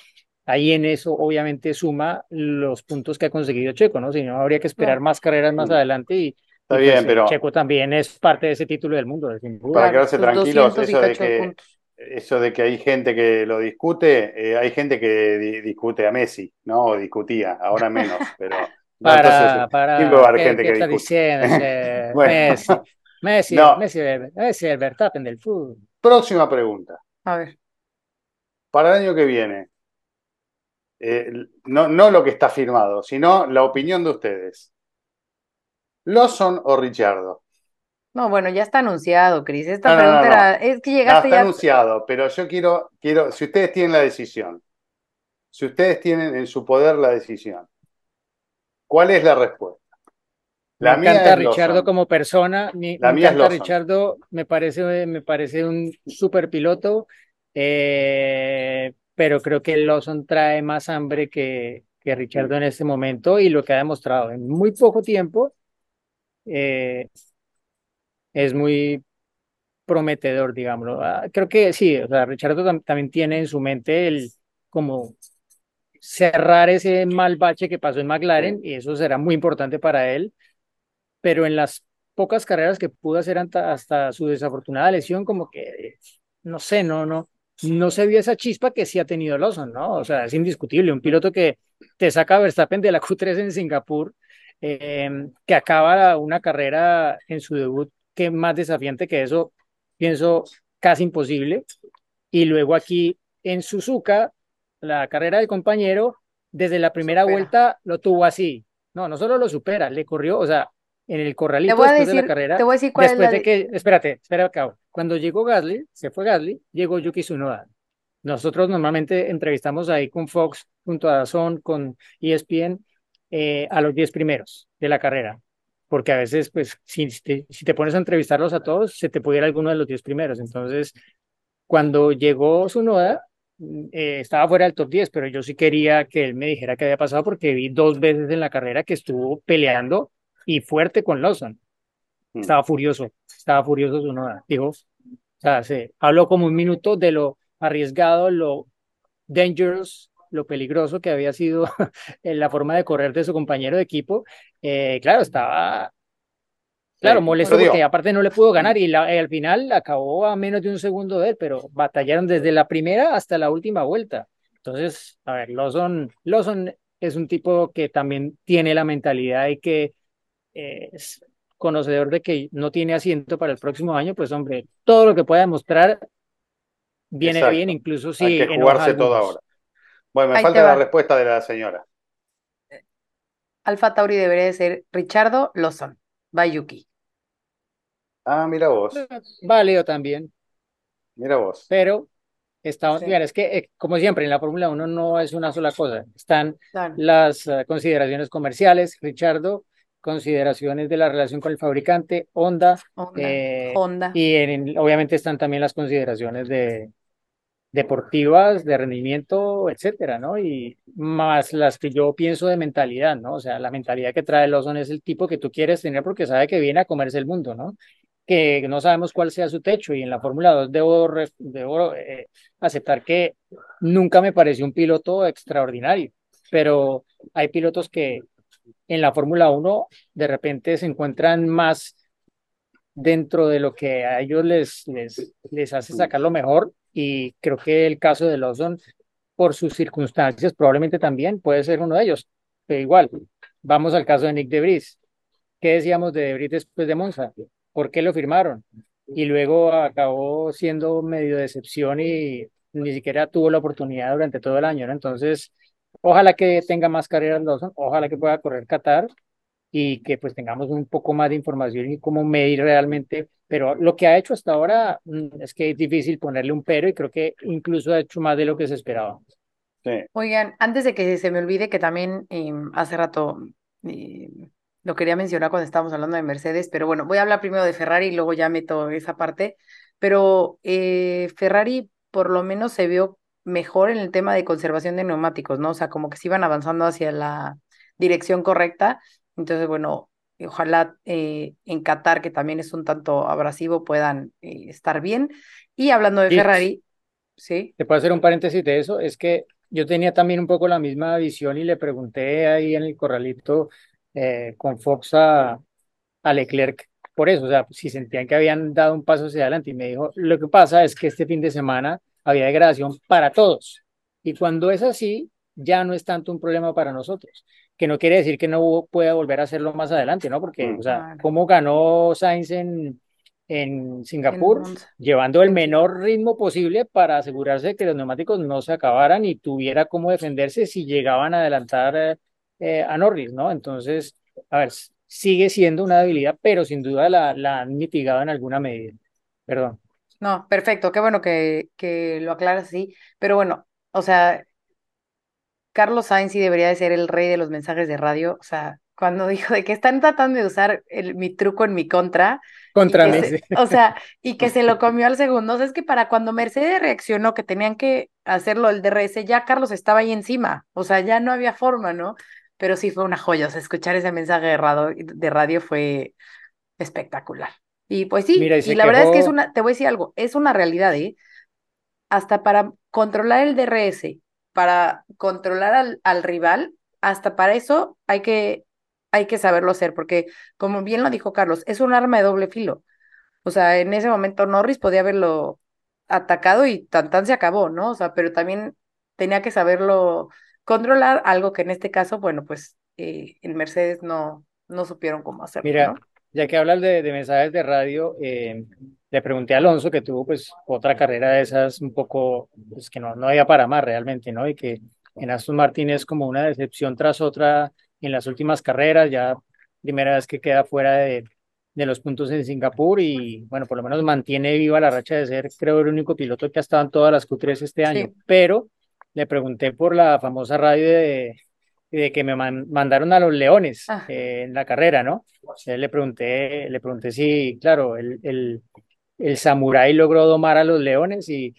ahí en eso obviamente suma los puntos que ha conseguido Checo, ¿no? Si no, habría que esperar
Claro.
más carreras más adelante y,
Está
y,
bien,
pues, eh,
pero
Checo también es parte de ese título del mundo, sin duda.
para quedarse tranquilos,
200 y
eso de que, eso de que hay gente que lo discute, eh, hay gente que di- discute a Messi, ¿no? O discutía, ahora menos, (laughs) pero
Para,
entonces,
para,
siempre va a haber
¿qué,
gente
qué
que
está
discute.
diciendo? ese (laughs)
Bueno.
Messi, Messi,
No.
Messi, Messi, el Verstappen del fútbol.
Próxima pregunta.
A ver,
Para el año que viene, eh, no, no lo que está firmado, sino la opinión de ustedes. ¿Lawson o Richardo?
no, bueno, ya está anunciado, Cris. Esta
No, no, no,
pregunta
no.
era, es que llegaste
está
ya.
anunciado, pero yo quiero, quiero, si ustedes tienen la decisión, si ustedes tienen en su poder la decisión, ¿Cuál es la respuesta? La
me
mía
encanta
es
Richardo como persona, me,
La
me
mía es
encanta
Lawson.
Richardo, me parece, me parece un super piloto, eh, pero creo que Lawson trae más hambre que, que Richardo en este momento y lo que ha demostrado en muy poco tiempo eh, es muy prometedor, digámoslo. Ah, creo que sí, o sea, Richardo tam- también tiene en su mente el como cerrar ese mal bache que pasó en McLaren y eso será muy importante para él pero en las pocas carreras que pudo hacer hasta, hasta su desafortunada lesión, como que, no sé, no, no, no se vio esa chispa que sí ha tenido Lawson, ¿no? O sea, es indiscutible, un piloto que te saca a Verstappen de la Q3 en Singapur, eh, que acaba una carrera en su debut, que más desafiante que eso, pienso casi imposible, y luego aquí en Suzuka, la carrera del compañero, desde la primera
Supera.
vuelta lo tuvo así, no, no solo lo supera, le corrió, o sea, en el
Te
corralito
voy a
después de la carrera,
te voy a decir cuál es
después
la
de que, espérate, espera acá, cuando llegó Gasly, se fue Gasly, llegó Yuki Tsunoda. Nosotros normalmente entrevistamos ahí con Fox, junto a Dazón, con ESPN, eh, a los 10 primeros de la carrera, porque a veces, pues, si te, si te pones a entrevistarlos a todos, se te ir alguno de los 10 primeros. Entonces, cuando llegó Tsunoda, mm, eh, estaba fuera del top 10, pero yo sí quería que él me dijera qué había pasado porque vi dos veces en la carrera que estuvo peleando y fuerte con Lawson.
Mm.
Estaba furioso, estaba furioso Tsunoda. Dijo, o sea, se habló como un minuto de lo arriesgado, lo dangerous, lo peligroso que había sido (laughs) la forma de correr de su compañero de equipo. Eh, claro, estaba Claro, molesto
digo-
porque aparte no le pudo ganar y, la- al final acabó a menos de un segundo de él, pero batallaron desde la primera hasta la última vuelta. Entonces, a ver, Lawson, Lawson es un tipo que también tiene la mentalidad y que eh, es conocedor de que no tiene asiento para el próximo año, pues hombre, todo lo que pueda demostrar viene
Exacto.
bien, incluso si
Hay que jugarse todo ahora. Bueno, me
Ahí
falta la respuesta de la señora.
Alfa Tauri debería de ser Richardo Lawson, Bayuki.
Ah, mira vos,
Válido también.
mira vos.
pero estamos,
Sí.
mira, es que eh, como siempre en la Fórmula 1 no es una sola cosa, están
Claro.
las eh, consideraciones comerciales, Richardo, consideraciones de la relación con el fabricante, Honda,
Honda,
eh,
Honda.
y en- obviamente están también las consideraciones de deportivas, de rendimiento, etcétera, ¿no? Y más las que yo pienso de mentalidad, ¿no? O sea, la mentalidad que trae Lawson es el tipo que tú quieres tener porque sabe que viene a comerse el mundo, ¿no? Que no sabemos cuál sea su techo y en la Fórmula 2 debo, debo eh, aceptar que nunca me pareció un piloto extraordinario, pero hay pilotos que en la Fórmula 1 de repente se encuentran más dentro de lo que a ellos les, les, les hace sacar lo mejor y creo que el caso de Lawson por sus circunstancias probablemente también puede ser uno de ellos, pero igual, vamos al caso de Nick Debris. ¿Qué decíamos de Debris después de Monza? ¿Por qué lo firmaron? Y luego acabó siendo medio decepción y ni siquiera tuvo la oportunidad durante todo el año, ¿no? Entonces, ojalá que tenga más carreras Lawson, ojalá que pueda correr Qatar y que pues tengamos un poco más de información y cómo medir realmente, pero lo que ha hecho hasta ahora mm, es que es difícil ponerle un pero y creo que incluso ha hecho más de lo que se esperaba.
Sí.
Oigan, antes de que se me olvide que también eh, hace rato eh, lo quería mencionar cuando estábamos hablando de Mercedes, pero bueno, voy a hablar primero de Ferrari y luego ya meto esa parte, pero eh, Ferrari por lo menos se vio mejor en el tema de conservación de neumáticos, ¿no? O sea, como que se iban avanzando hacia la dirección correcta, entonces bueno, ojalá eh, en Qatar, que también es un tanto abrasivo, puedan eh, estar bien. Y hablando de
Y-
Ferrari, sí,
Te puedo hacer un paréntesis de eso, es que yo tenía también un poco la misma visión y le pregunté ahí en el corralito eh, con Fox a, a Leclerc por eso, o sea, si sentían que habían dado un paso hacia adelante y me dijo, lo que pasa es que este fin de semana había degradación para todos y cuando es así, ya no es tanto un problema para nosotros, que no quiere decir que no pueda volver a hacerlo más adelante, ¿no? Porque,
Mm.
o sea,
Claro.
¿cómo ganó Sainz en, en Singapur? Llevando el menor ritmo posible para asegurarse de que los neumáticos no se acabaran y tuviera cómo defenderse si llegaban a adelantar eh, a Norris, ¿no? Entonces, a ver, sigue siendo una debilidad, pero sin duda la, la han mitigado en alguna medida. Perdón.
No, perfecto, qué bueno que, que lo aclaras así, pero bueno, o sea, Carlos Sainz sí debería de ser el rey de los mensajes de radio. O sea, cuando (laughs) dijo de que están tratando de usar el- mi truco en mi contra. y
Contra
que
mí,
se- o sea, y que se lo (laughs) comió al segundo. O sea, es que para cuando Mercedes reaccionó que tenían que hacerlo el DRS, ya Carlos estaba ahí encima. O sea, ya no había forma, ¿no? Pero sí fue una joya. O sea, escuchar ese mensaje de radio, de radio fue espectacular. Y pues sí,
Mira, y
la verdad es que es una, te voy a decir algo, es una realidad, ¿eh? Hasta para controlar el DRS, para controlar al, al rival, hasta para eso hay que, hay que saberlo hacer, porque como bien lo dijo Carlos, es un arma de doble filo. O sea, en ese momento Norris podía haberlo atacado y tan tan se acabó, ¿no? O sea, pero también tenía que saberlo controlar, algo que en este caso, bueno, pues eh, en Mercedes no, no supieron cómo hacerlo,
Mira,
¿no?
Ya que hablas de, de mensajes de radio, eh, le pregunté a Alonso que tuvo pues otra carrera de esas un poco, pues que no, no había para más realmente, ¿no? Y que en Aston Martin es como una decepción tras otra en las últimas carreras, ya primera vez que queda fuera de, de los puntos en Singapur y bueno, por lo menos mantiene viva la racha de ser, creo, el único piloto que ha estado en todas las Q3 este año,
Sí.
pero le pregunté por la famosa radio de, de que me man- mandaron a los Leones
Ah.
eh, en la carrera, ¿no? Entonces le pregunté, le pregunté si, claro, el, el, el samurái logró domar a los leones y,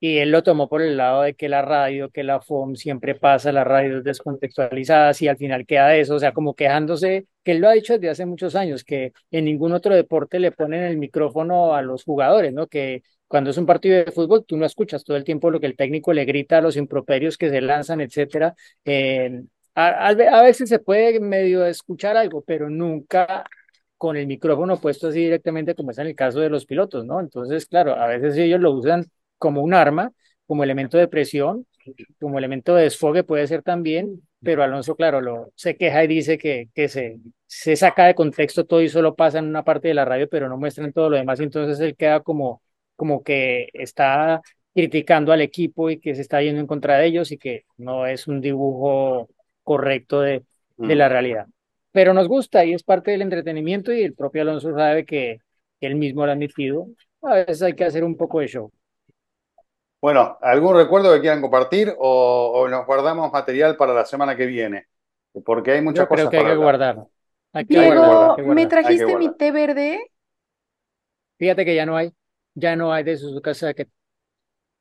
y él lo tomó por el lado de que la radio, que la FOM siempre pasa las radios descontextualizadas y al final queda eso, o sea, como quejándose, que él lo ha dicho desde hace muchos años, que en ningún otro deporte le ponen el micrófono a los jugadores, ¿no? Que cuando es un partido de fútbol tú no escuchas todo el tiempo lo que el técnico le grita a los improperios que se lanzan, etcétera. Eh, a, a, veces se puede medio escuchar algo, pero nunca con el micrófono puesto así directamente como es en el caso de los pilotos, ¿no? Entonces, claro, a veces ellos lo usan como un arma, como elemento de presión, como elemento de desfogue puede ser también, pero Alonso, claro, lo, se queja y dice que, que se, se saca de contexto todo y solo pasa en una parte de la radio, pero no muestran todo lo demás, entonces él queda como, como que está criticando al equipo y que se está yendo en contra de ellos y que no es un dibujo correcto de, de la realidad pero nos gusta y es parte del entretenimiento y el propio Alonso sabe que, él mismo lo ha admitido. A veces hay que hacer un poco de show.
Bueno, ¿algún recuerdo que quieran compartir o, o nos guardamos material para la semana que viene? Porque hay muchas
Yo creo
cosas
que hay
para
que
hablar.
guardar. Hay que
Diego,
guardar,
¿me trajiste mi té verde?
Fíjate que ya no hay, ya no hay de Suzuka que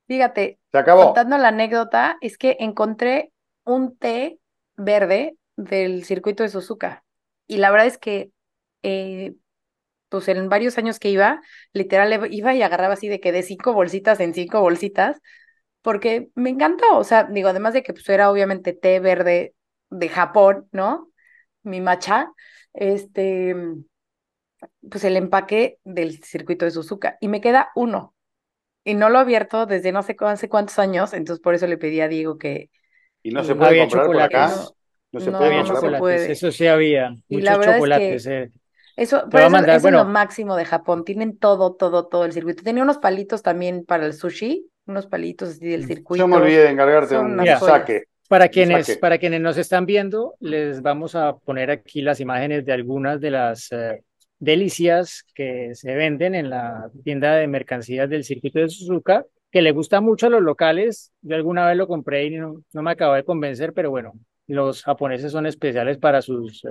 Fíjate,
Se acabó.
contando la anécdota, es que encontré un té verde del circuito de Suzuka. Y la verdad es que, eh, pues en varios años que iba, literal iba y agarraba así de que de cinco bolsitas en cinco bolsitas, porque me encantó. O sea, digo, además de que pues era obviamente té verde de Japón, ¿no? Mi matcha, este, pues el empaque del circuito de Suzuka. Y me queda uno. Y no lo he abierto desde no sé hace cuántos años, entonces por eso le pedí a Diego que,
¿Y no
y-
se puede comprar por acá?
chocolates.
No se
No,
puede comprar.
chocolates,
puede.
eso sí había,
Y
muchos
la verdad es
chocolates.
que
eh.
eso, pero eso, eso es lo
bueno,
máximo de Japón. Tienen todo, todo, todo el circuito. Tenía unos palitos también para el sushi, unos palitos así del
Mm.
Yo me
circuito.
olvidé de encargarte
Son
un saque.
Para quienes,
saque.
para quienes nos están viendo, les vamos a poner aquí las imágenes de algunas de las eh, delicias que se venden en la tienda de mercancías del circuito de Suzuka, que le gusta mucho a los locales. Yo alguna vez lo compré y no, no me acabó de convencer, pero bueno, los japoneses son especiales para sus eh,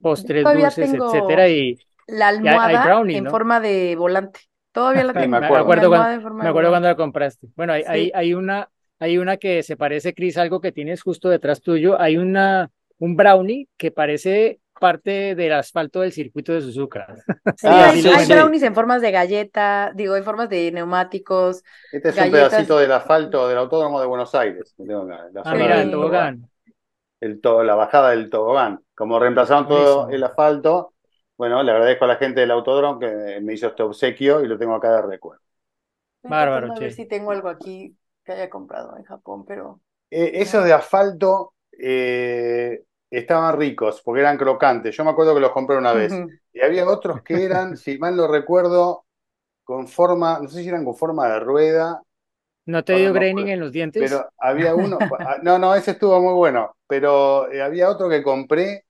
postres
Todavía
dulces,
tengo
etcétera, y,
la
y hay,
almohada
brownie,
en
¿no?
forma de volante. Todavía la
Sí, (laughs) me
tengo.
Me
acuerdo.
Mi
acuerdo
almohada
cuando,
en forma
me
de
acuerdo cuando
volante.
la compraste. Bueno, hay, hay una, hay una que se parece, Cris, algo que tienes justo detrás tuyo. Hay una, un brownie que parece parte del asfalto del circuito de Suzuka.
Sí,
Ah,
hay,
sí,
brownies en formas de galleta, digo, en formas de neumáticos,
Este es un pedacito del asfalto del Autódromo de Buenos Aires. la
Ah, mira,
del
el tobogán.
el to- la bajada del tobogán. Como reemplazaron todo el asfalto, bueno, le agradezco a la gente del autódromo que me hizo este obsequio y lo tengo acá de recuerdo.
Estoy
Bárbaro,
de ver si tengo algo aquí que haya comprado en Japón, pero
Eh, esos de asfalto eh, estaban ricos porque eran crocantes. Yo me acuerdo que los compré una vez. Y había otros que eran, (laughs) si mal no recuerdo, con forma, no sé si eran con forma de rueda,
¿No te dio
no
graining en los dientes?
Pero había uno, (laughs) ah, no, no, ese estuvo muy bueno, pero eh, había otro que compré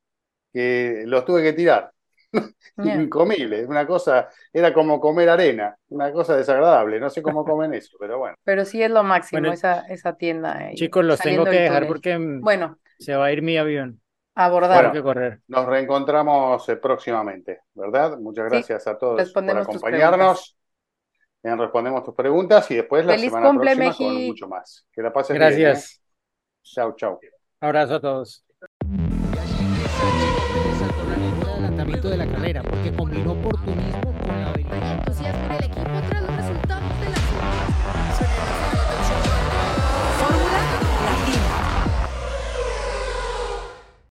que los tuve que tirar. (laughs)
Ya.
incomible, una cosa, era como comer arena, una cosa desagradable, no sé cómo comen eso, pero bueno.
Pero sí es lo máximo
Bueno,
esa, esa tienda. eh,
Chicos, los tengo que dejar
túnel.
porque mm,
Bueno,
se va a ir mi avión.
Abordar.
Tengo que correr.
Nos reencontramos eh, próximamente, ¿verdad? Muchas
Sí,
gracias a todos por acompañarnos. Eh, respondemos tus preguntas y después la
Feliz
semana
cumple,
próxima con mucho más. Que la pases bien, ¿eh?
Gracias.
Chau, chau.
Abrazo a todos.
De la carrera porque combinó oportunismo